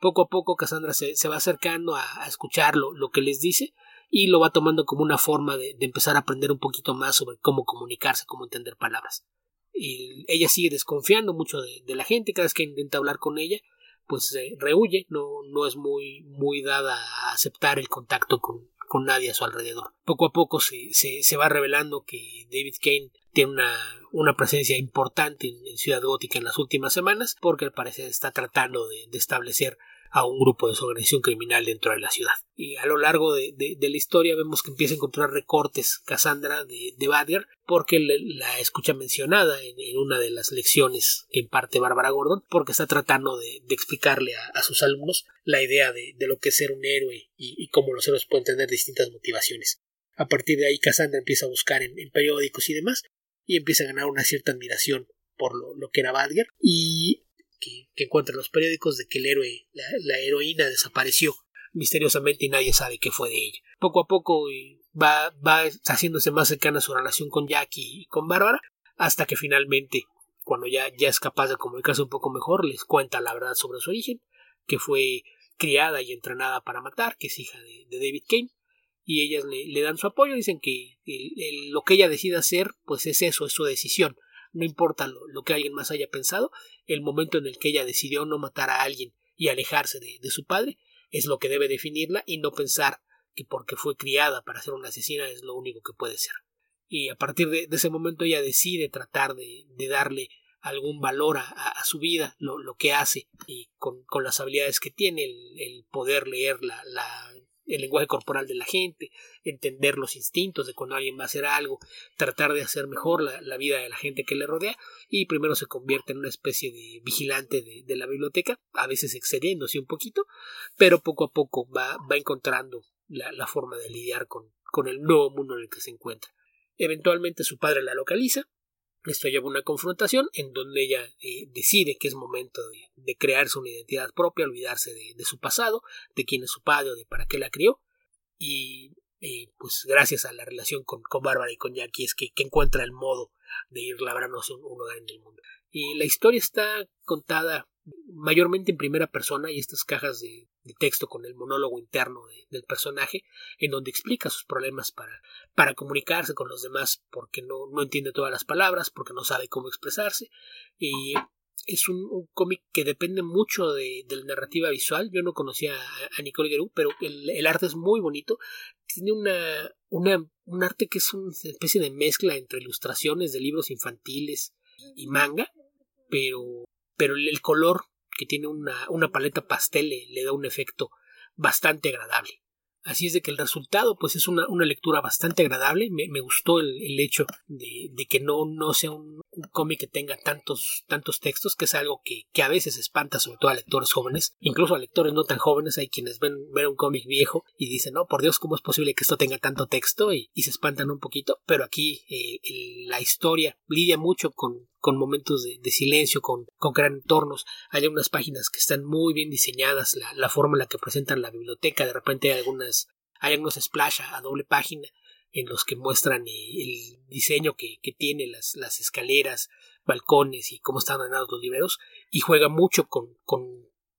Poco a poco Cassandra se, va acercando a, escuchar lo, que les dice y lo va tomando como una forma de, empezar a aprender un poquito más sobre cómo comunicarse, cómo entender palabras. Y ella sigue desconfiando mucho de, la gente, cada vez que intenta hablar con ella, pues se rehuye, no, no es muy, muy dada a aceptar el contacto con, con nadie a su alrededor. Poco a poco se, se, va revelando que David Kane tiene una, una presencia importante en, Ciudad Gótica en las últimas semanas, porque al parecer está tratando de establecer a un grupo de su organización criminal dentro de la ciudad. Y a lo largo de, la historia vemos que empieza a encontrar recortes Cassandra de, de Badger porque la escucha mencionada en, una de las lecciones que imparte Bárbara Gordon porque está tratando de, explicarle a, sus alumnos la idea de, lo que es ser un héroe y, cómo los héroes pueden tener distintas motivaciones. A partir de ahí Cassandra empieza a buscar en, periódicos y demás y empieza a ganar una cierta admiración por lo, lo que era Badger y que, encuentra en los periódicos de que el héroe, la, heroína desapareció misteriosamente y nadie sabe qué fue de ella. Poco a poco eh, va, va haciéndose más cercana su relación con Jackie y con Bárbara, hasta que finalmente, cuando ya, ya es capaz de comunicarse un poco mejor, les cuenta la verdad sobre su origen, que fue criada y entrenada para matar, que es hija de, David Kane, y ellas le, dan su apoyo, dicen que lo que ella decida hacer, pues es eso, es su decisión, no importa lo, que alguien más haya pensado, el momento en el que ella decidió no matar a alguien y alejarse de, su padre es lo que debe definirla y no pensar que porque fue criada para ser una asesina es lo único que puede ser. Y a partir de, ese momento ella decide tratar de, darle algún valor a, su vida, lo, lo, que hace y con, con, las habilidades que tiene, el, el poder leer la, el lenguaje corporal de la gente, entender los instintos de cuando alguien va a hacer algo, tratar de hacer mejor la, vida de la gente que le rodea y primero se convierte en una especie de vigilante de, la biblioteca, a veces excediéndose un poquito, pero poco a poco va, va encontrando la, forma de lidiar con, con el nuevo mundo en el que se encuentra. Eventualmente su padre la localiza, esto lleva a una confrontación en donde ella eh, decide que es momento de, crearse una identidad propia, olvidarse de, su pasado, de quién es su padre de para qué la crió. Y pues gracias a la relación con, con Bárbara y con Jackie es que, encuentra el modo de ir labrándose un, lugar en el mundo. Y la historia está contada mayormente en primera persona y estas cajas de, texto con el monólogo interno del personaje en donde explica sus problemas para, para comunicarse con los demás porque no, no entiende todas las palabras, porque no sabe cómo expresarse y es un, cómic que depende mucho de, la narrativa visual. Yo no conocía a, Nicole Guerrero, pero el, arte es muy bonito. Tiene una, una, un arte que es una especie de mezcla entre ilustraciones de libros infantiles y manga, pero, pero el color que tiene una, una paleta pastel le, da un efecto bastante agradable. Así es de que el resultado pues es una, una lectura bastante agradable. Me, me gustó el, el hecho de, de, que no, no sea un, un cómic que tenga tantos, tantos textos, que es algo que, que, a veces espanta sobre todo a lectores jóvenes, incluso a lectores no tan jóvenes, hay quienes ven, ven un cómic viejo y dicen, no, por Dios, ¿cómo es posible que esto tenga tanto texto? Y, y se espantan un poquito, pero aquí eh, la historia lidia mucho con, con momentos de, silencio, con, con crear entornos. Hay unas páginas que están muy bien diseñadas, la, la forma en la que presentan la biblioteca, de repente hay algunas, hay algunos splash a doble página en los que muestran el diseño que, que tiene las, las, escaleras, balcones y cómo están ordenados los libreros y juega mucho con,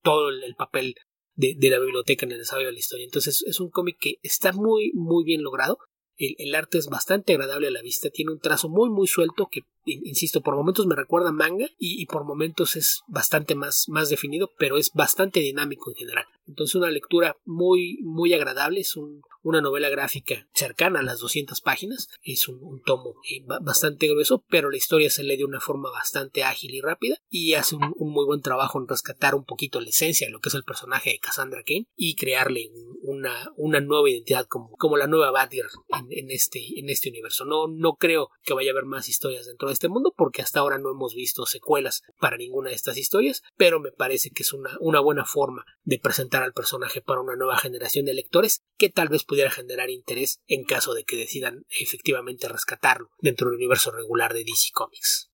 todo el, papel de, de, la biblioteca en el desarrollo de la historia. Entonces es un cómic que está muy muy bien logrado. El, el, arte es bastante agradable a la vista, tiene un trazo muy muy suelto que insisto, por momentos me recuerda manga y, por momentos es bastante más, más definido, pero es bastante dinámico en general. Entonces una lectura muy, muy agradable, es una novela gráfica cercana a las 200 páginas, es un, tomo eh, bastante grueso, pero la historia se lee de una forma bastante ágil y rápida y hace un, muy buen trabajo en rescatar un poquito la esencia de lo que es el personaje de Cassandra Kane y crearle una, una nueva identidad como, como la nueva Batgirl en, este, en este universo. No, no creo que vaya a haber más historias dentro de este mundo porque hasta ahora no hemos visto secuelas para ninguna de estas historias, pero me parece que es una, una buena forma de presentar al personaje para una nueva generación de lectores que tal vez pudiera generar interés en caso de que decidan efectivamente rescatarlo dentro del universo regular de DC Comics.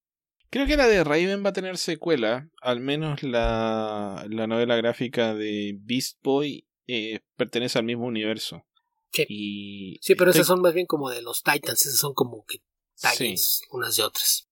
Creo que la de Raven va a tener secuela, al menos la, la novela gráfica de Beast Boy eh, pertenece al mismo universo. Sí, sí pero esas son más bien como de los Titans, esas son como que unas de otras.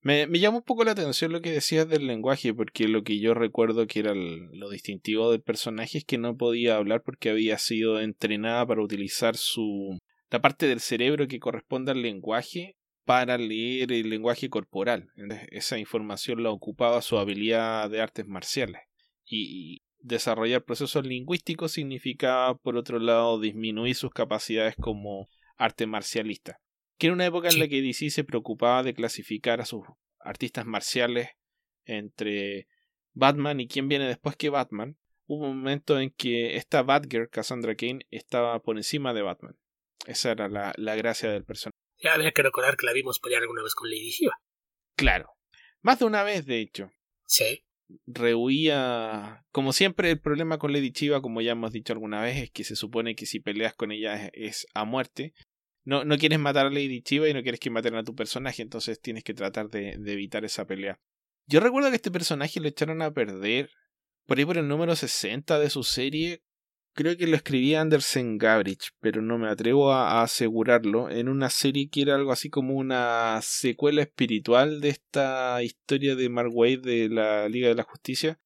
Me, me llama un poco la atención lo que decías del lenguaje, porque lo que yo recuerdo que era lo distintivo del personaje es que no podía hablar porque había sido entrenada para utilizar su la parte del cerebro que corresponde al lenguaje para leer el lenguaje corporal. esa información la ocupaba su habilidad de artes marciales. Y desarrollar procesos lingüísticos significaba, por otro lado, disminuir sus capacidades como arte marcialista que era una época en la que DC se preocupaba de clasificar a sus artistas marciales entre Batman y quién viene después que Batman. Hubo un momento en que esta Batgirl, Cassandra Kane, estaba por encima de Batman. Esa era la, la gracia del personaje. Ya había que recordar que la vimos pelear alguna vez con Lady Shiva. Claro. Más de una vez, de hecho. Sí. Rehuía. Como siempre, el problema con Lady Chiva, como ya hemos dicho alguna vez, es que se supone que si peleas con ella es a muerte no, no quieres matar a Lady Chiva y no quieres que maten a tu personaje, entonces tienes que tratar de, evitar esa pelea. Yo recuerdo que este personaje lo echaron a perder por ahí por el número 60 de su serie. Creo que lo escribía Andersen Gabrich, pero no me atrevo a, asegurarlo. En una serie que era algo así como una secuela espiritual de esta historia de Mark Wade de la Liga de la Justicia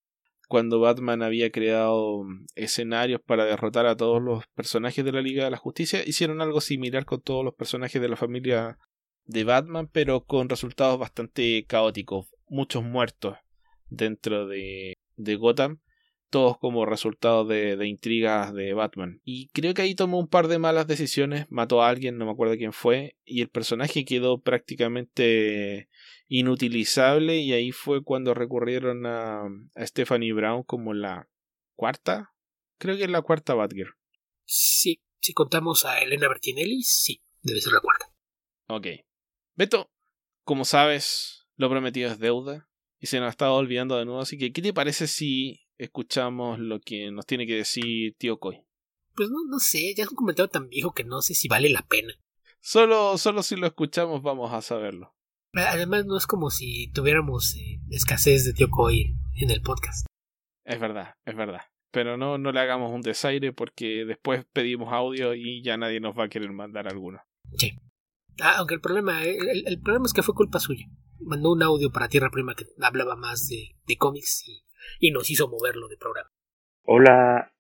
cuando Batman había creado mm, escenarios para derrotar a todos los personajes de la Liga de la Justicia, hicieron algo similar con todos los personajes de la familia de Batman, pero con resultados bastante caóticos, muchos muertos dentro de, de Gotham, todos como resultado de, de, intrigas de Batman. Y creo que ahí tomó un par de malas decisiones, mató a alguien, no me acuerdo quién fue, y el personaje quedó prácticamente inutilizable y ahí fue cuando recurrieron a, a Stephanie Brown como la cuarta, creo que es la cuarta Batgirl. Sí, si contamos a Elena Bertinelli, sí, debe ser la cuarta. Ok. Beto, como sabes, lo prometido es deuda y se nos ha estado olvidando de nuevo, así que ¿qué te parece si escuchamos lo que nos tiene que decir tío Coy? Pues no, no sé, ya es un comentario tan viejo que no sé si vale la pena. Solo, solo si lo escuchamos vamos a saberlo. Además, no es como si tuviéramos eh, escasez de tío Coy en el podcast. Es verdad, es verdad. Pero no, no le hagamos un desaire porque después pedimos audio y ya nadie nos va a querer mandar alguno. Sí. Ah, aunque el problema, el, problema es que fue culpa suya. mandó un audio para Tierra Prima que hablaba más de, de cómics y, y nos hizo moverlo de programa. Hola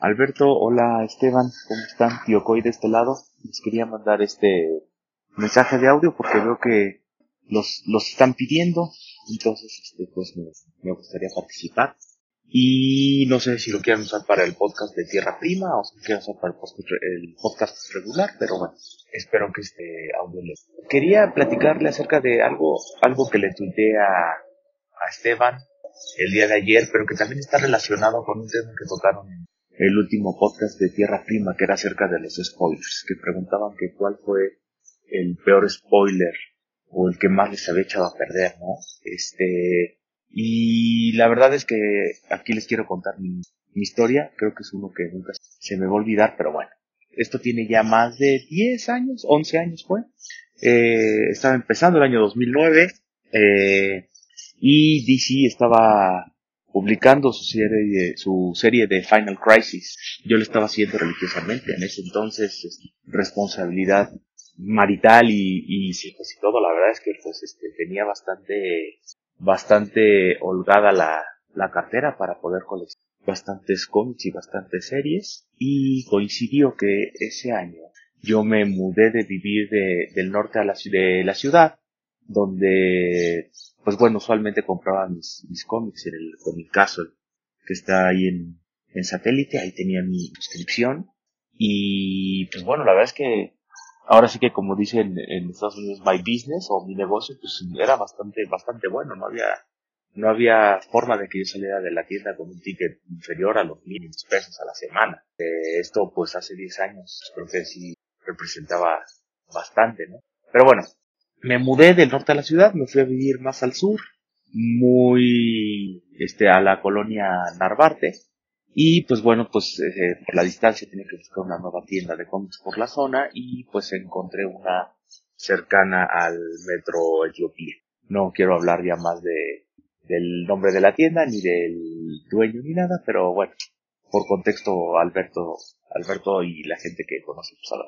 Alberto, hola Esteban, ¿cómo están? Tío Coy de este lado. Les quería mandar este mensaje de audio porque veo que los, los están pidiendo, entonces este pues me, gustaría participar. Y no sé si lo quieren usar para el podcast de Tierra Prima o si lo quieren usar para el podcast, regular, pero bueno, espero que este audio les... Quería platicarle acerca de algo, algo que le tuiteé a Esteban el día de ayer, pero que también está relacionado con un tema que tocaron en el último podcast de Tierra Prima, que era acerca de los spoilers, que preguntaban que cuál fue el peor spoiler o el que más les había echado a perder, ¿no? Este, y la verdad es que aquí les quiero contar mi, mi historia, creo que es uno que nunca se me va a olvidar, pero bueno, esto tiene ya más de 10 años, 11 años fue, eh, estaba empezando el año 2009, eh, y DC estaba publicando su serie, su serie de Final Crisis. Yo lo estaba haciendo religiosamente. En ese entonces, responsabilidad marital y, y pues y todo, la verdad es que pues este, tenía bastante, bastante holgada la, la cartera para poder coleccionar bastantes cómics y bastantes series. Y coincidió que ese año yo me mudé de vivir de, del norte a la, de la ciudad donde pues bueno usualmente compraba mis, mis cómics en el Comic Castle que está ahí en, en satélite ahí tenía mi suscripción. Y pues bueno la verdad es que ahora sí que como dicen en Estados Unidos my business o mi negocio pues era bastante bastante bueno no había no había forma de que yo saliera de la tienda con un ticket inferior a los mil pesos a la semana. Eh, esto pues hace 10 años creo que sí representaba bastante no pero bueno me mudé del norte a la ciudad me fui a vivir más al sur muy este a la colonia Narvarte y pues bueno, pues eh, por la distancia tenía que buscar una nueva tienda de cómics por la zona y pues encontré una cercana al metro Etiopía. No quiero hablar ya más de, del nombre de la tienda ni del dueño ni nada, pero bueno, por contexto Alberto, Alberto y la gente que conoce pues a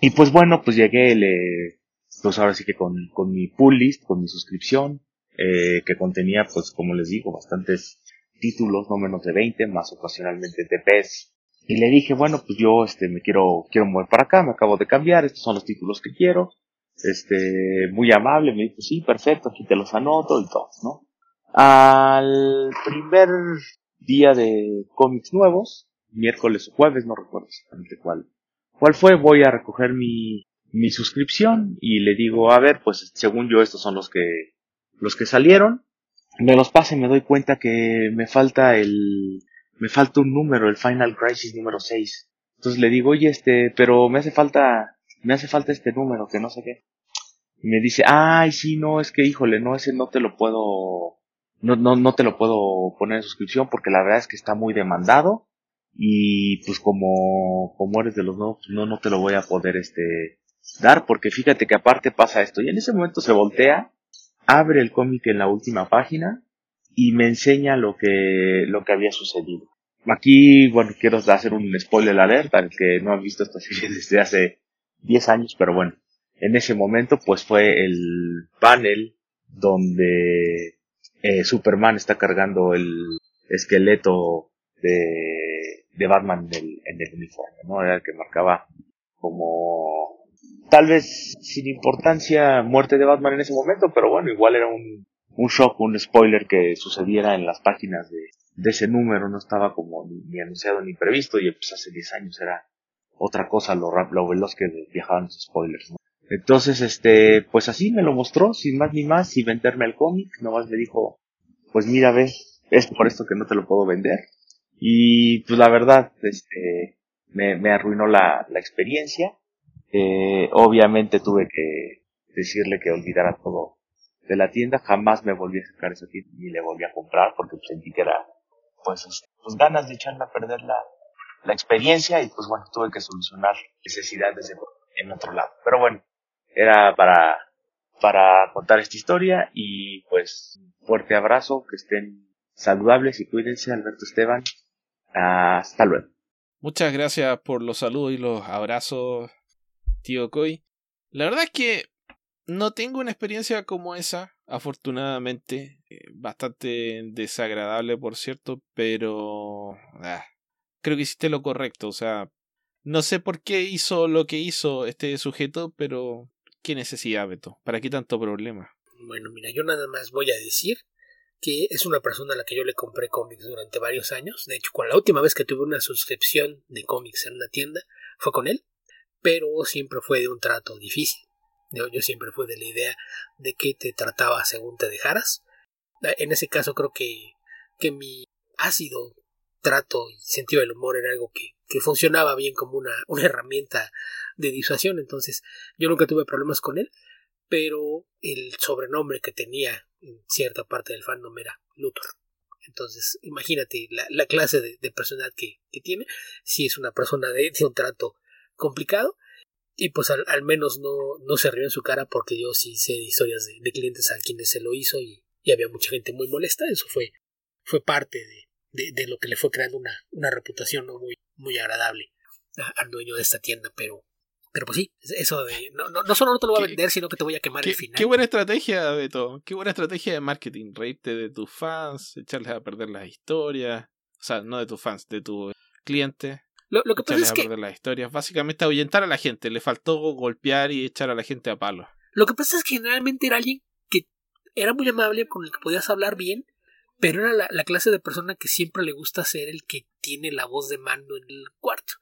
Y pues bueno, pues llegué, le, pues ahora sí que con, con mi pull list, con mi suscripción, eh, que contenía pues como les digo bastantes títulos, no menos de 20, más ocasionalmente TPs. Y le dije, bueno, pues yo este me quiero quiero mover para acá, me acabo de cambiar, estos son los títulos que quiero. Este, muy amable, me dijo, sí, perfecto, aquí te los anoto y todo, ¿no? Al primer día de cómics nuevos, miércoles o jueves, no recuerdo exactamente cuál, cuál fue, voy a recoger mi, mi suscripción y le digo, a ver, pues según yo estos son los que, los que salieron, me los pase y me doy cuenta que me falta el, me falta un número, el Final Crisis número 6. Entonces le digo, oye, este, pero me hace falta, me hace falta este número, que no sé qué. Y me dice, ay, sí, no, es que híjole, no, ese no te lo puedo, no, no, no te lo puedo poner en suscripción porque la verdad es que está muy demandado y pues como, como eres de los nuevos, pues, no, no te lo voy a poder, este, dar porque fíjate que aparte pasa esto. Y en ese momento se voltea abre el cómic en la última página y me enseña lo que, lo que había sucedido. Aquí, bueno, quiero hacer un spoiler alert al que no ha visto esta serie desde hace 10 años, pero bueno, en ese momento pues fue el panel donde eh, Superman está cargando el esqueleto de, de Batman en el, en el uniforme, ¿no? Era el que marcaba como tal vez sin importancia muerte de Batman en ese momento, pero bueno, igual era un, un shock, un spoiler que sucediera en las páginas de, ese número, no estaba como ni, anunciado ni previsto y pues hace 10 años era otra cosa lo, lo veloz que viajaban los spoilers. Entonces, este, pues así me lo mostró, sin más ni más, sin venderme el cómic, nomás me dijo, pues mira, ves, es por esto que no te lo puedo vender. Y pues la verdad, este, me, me arruinó la, la experiencia eh, obviamente tuve que decirle que olvidara todo de la tienda, jamás me volví a sacar esa tienda ni le volví a comprar porque sentí que era pues, pues ganas de echarme a perder la, la experiencia y pues bueno, tuve que solucionar necesidades en otro lado. Pero bueno, era para, para contar esta historia y pues fuerte abrazo, que estén saludables y cuídense, Alberto Esteban. Hasta luego. Muchas gracias por los saludos y los abrazos tío Coy. La verdad es que no tengo una experiencia como esa, afortunadamente. Eh, bastante desagradable, por cierto, pero... Ah, creo que hiciste lo correcto. O sea, no sé por qué hizo lo que hizo este sujeto, pero... ¿Qué necesidad, Beto? ¿Para qué tanto problema? Bueno, mira, yo nada más voy a decir que es una persona a la que yo le compré cómics durante varios años. De hecho, la última vez que tuve una suscripción de cómics en una tienda fue con él, pero siempre fue de un trato difícil. Yo, siempre fui de la idea de que te trataba según te dejaras. En ese caso creo que, que mi ácido trato y sentido del humor era algo que, que funcionaba bien como una, una herramienta de disuasión. Entonces yo nunca tuve problemas con él pero el sobrenombre que tenía en cierta parte del fandom era Luthor. Entonces, imagínate la, la clase de, de personalidad que, que, tiene, si es una persona de, de un trato complicado, y pues al, al, menos no, no se rió en su cara porque yo sí sé historias de, de clientes a quienes se lo hizo y, y, había mucha gente muy molesta, eso fue, fue parte de, de lo que le fue creando una, una reputación ¿no? muy, muy agradable al dueño de esta tienda, pero pero pues sí, eso de. No, no, no solo no te lo voy a vender, sino que te voy a quemar el final. Qué buena estrategia, Beto. Qué buena estrategia de marketing. Reírte de tus fans, echarles a perder las historias. O sea, no de tus fans, de tu cliente. Lo, lo que pasa es que. las historias. Básicamente ahuyentar a la gente. Le faltó golpear y echar a la gente a palo. Lo que pasa es que generalmente era alguien que era muy amable, con el que podías hablar bien, pero era la, la clase de persona que siempre le gusta ser el que tiene la voz de mando en el cuarto.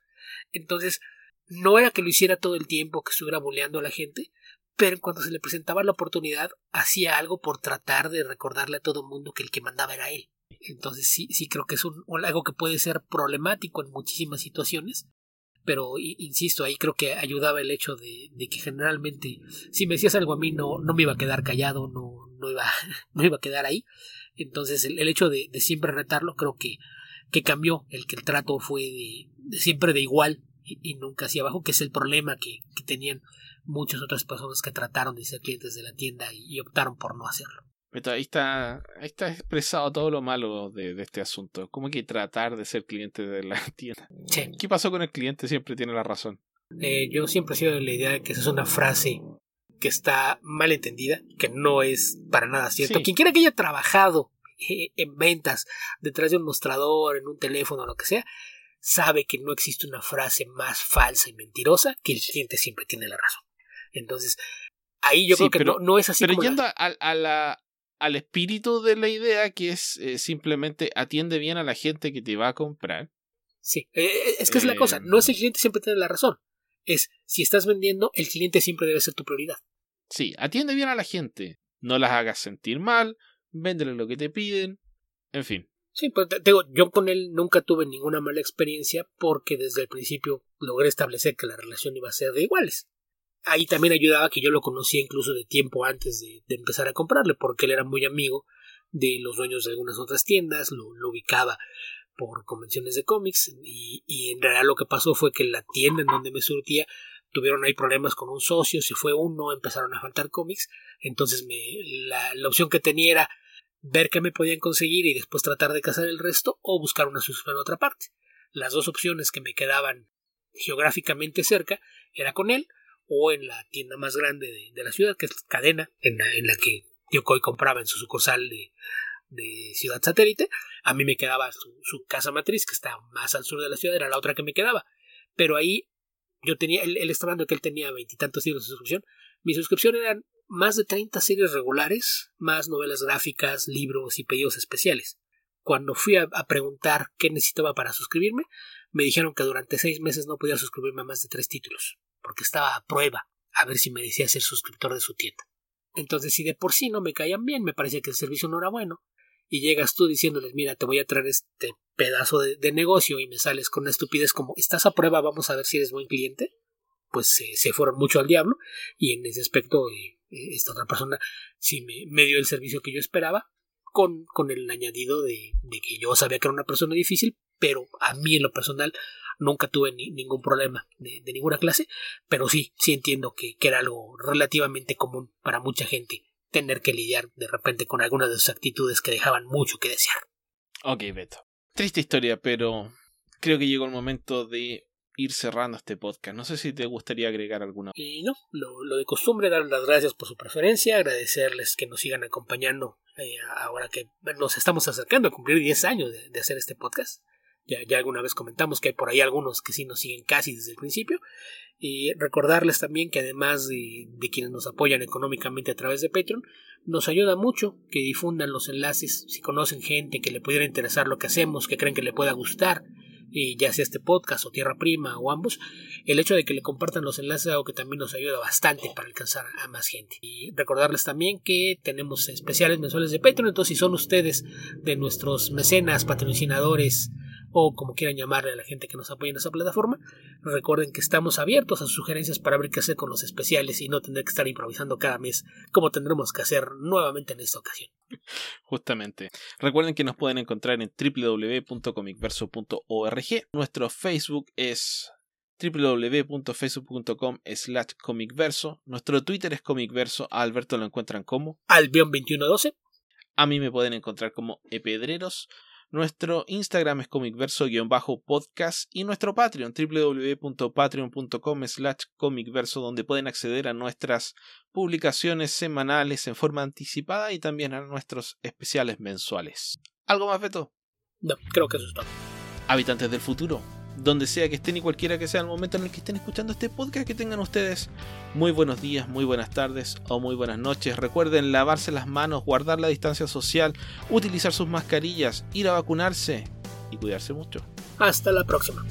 Entonces no era que lo hiciera todo el tiempo, que estuviera boleando a la gente, pero cuando se le presentaba la oportunidad, hacía algo por tratar de recordarle a todo el mundo que el que mandaba era él. Entonces sí, sí creo que es un, algo que puede ser problemático en muchísimas situaciones, pero insisto, ahí creo que ayudaba el hecho de, que generalmente si me decías algo a mí no, no me iba a quedar callado, no, no, iba, no iba a quedar ahí. Entonces el, el hecho de, siempre retarlo creo que, que cambió, el que el trato fue de, siempre de igual y, nunca hacia abajo, que es el problema que, que, tenían muchas otras personas que trataron de ser clientes de la tienda y optaron por no hacerlo. Ahí está, ahí está expresado todo lo malo de, de, este asunto. ¿Cómo que tratar de ser cliente de la tienda? Sí. ¿Qué pasó con el cliente? Siempre tiene la razón. Eh, yo siempre he sido de la idea de que esa es una frase que está mal entendida, que no es para nada cierto. Sí. Quien quiera que haya trabajado eh, en ventas detrás de un mostrador, en un teléfono, lo que sea, sabe que no existe una frase más falsa y mentirosa que el cliente siempre tiene la razón. Entonces, ahí yo sí, creo que pero, no, no, es así. Pero como yendo la... a, a, la, al espíritu de la idea, que es eh, simplemente atiende bien a la gente que te va a comprar. Sí, eh, es que es la cosa. No es el cliente siempre tiene la razón. Es si estás vendiendo, el cliente siempre debe ser tu prioridad. Sí, atiende bien a la gente. No las hagas sentir mal. Véndele lo que te piden. En fin. Sí, pues te digo, yo con él nunca tuve ninguna mala experiencia porque desde el principio logré establecer que la relación iba a ser de iguales. Ahí también ayudaba que yo lo conocía incluso de tiempo antes de, empezar a comprarle, porque él era muy amigo de los dueños de algunas otras tiendas, lo, ubicaba por convenciones de cómics y, en realidad lo que pasó fue que la tienda en donde me surtía tuvieron ahí problemas con un socio, se fue uno, empezaron a faltar cómics, entonces me, la, opción que tenía era ver qué me podían conseguir y después tratar de cazar el resto o buscar una suscripción en otra parte. Las dos opciones que me quedaban geográficamente cerca era con él o en la tienda más grande de, de la ciudad, que es Cadena, en la, en la que compraba en su sucursal de, de Ciudad Satélite. A mí me quedaba su, su, casa matriz, que está más al sur de la ciudad, era la otra que me quedaba. Pero ahí yo tenía, él, él estaba hablando que él tenía veintitantos libros de suscripción. Mi suscripción eran más de 30 series regulares, más novelas gráficas, libros y pedidos especiales. Cuando fui a, a, preguntar qué necesitaba para suscribirme, me dijeron que durante seis meses no podía suscribirme a más de tres títulos, porque estaba a prueba a ver si me decía ser suscriptor de su tienda. Entonces, si de por sí no me caían bien, me parecía que el servicio no era bueno, y llegas tú diciéndoles, mira, te voy a traer este pedazo de, negocio y me sales con una estupidez como, estás a prueba, vamos a ver si eres buen cliente, pues eh, se fueron mucho al diablo, y en ese aspecto eh, esta otra persona sí me, dio el servicio que yo esperaba, con, con el añadido de, que yo sabía que era una persona difícil, pero a mí en lo personal nunca tuve ni, ningún problema de, de, ninguna clase, pero sí, sí entiendo que, que, era algo relativamente común para mucha gente tener que lidiar de repente con algunas de sus actitudes que dejaban mucho que desear. Ok, Beto. Triste historia, pero creo que llegó el momento de ir cerrando este podcast. No sé si te gustaría agregar alguna. Y no, lo, de costumbre, dar las gracias por su preferencia, agradecerles que nos sigan acompañando eh, ahora que nos estamos acercando a cumplir 10 años de, hacer este podcast. Ya, alguna vez comentamos que hay por ahí algunos que sí nos siguen casi desde el principio. Y recordarles también que además de, quienes nos apoyan económicamente a través de Patreon, nos ayuda mucho que difundan los enlaces si conocen gente que le pudiera interesar lo que hacemos, que creen que le pueda gustar ya sea este podcast o Tierra Prima o ambos, el hecho de que le compartan los enlaces es algo que también nos ayuda bastante para alcanzar a más gente. Y recordarles también que tenemos especiales mensuales de Patreon, entonces si son ustedes de nuestros mecenas, patrocinadores, o como quieran llamarle a la gente que nos apoya en esa plataforma. Recuerden que estamos abiertos a sugerencias para ver qué hacer con los especiales y no tener que estar improvisando cada mes como tendremos que hacer nuevamente en esta ocasión. Justamente. Recuerden que nos pueden encontrar en www.comicverso.org. Nuestro Facebook es www.facebook.com slash comicverso. Nuestro Twitter es comicverso. A Alberto lo encuentran como Albion2112. A mí me pueden encontrar como Epedreros. Nuestro Instagram es comicverso-podcast y nuestro Patreon www.patreon.com slash comicverso donde pueden acceder a nuestras publicaciones semanales en forma anticipada y también a nuestros especiales mensuales. ¿Algo más, Beto? No, creo que eso es todo. Habitantes del futuro, donde sea que estén y cualquiera que sea el momento en el que estén escuchando este podcast, que tengan ustedes muy buenos días, muy buenas tardes o muy buenas noches. Recuerden lavarse las manos, guardar la distancia social, utilizar sus mascarillas, ir a vacunarse y cuidarse mucho. Hasta la próxima.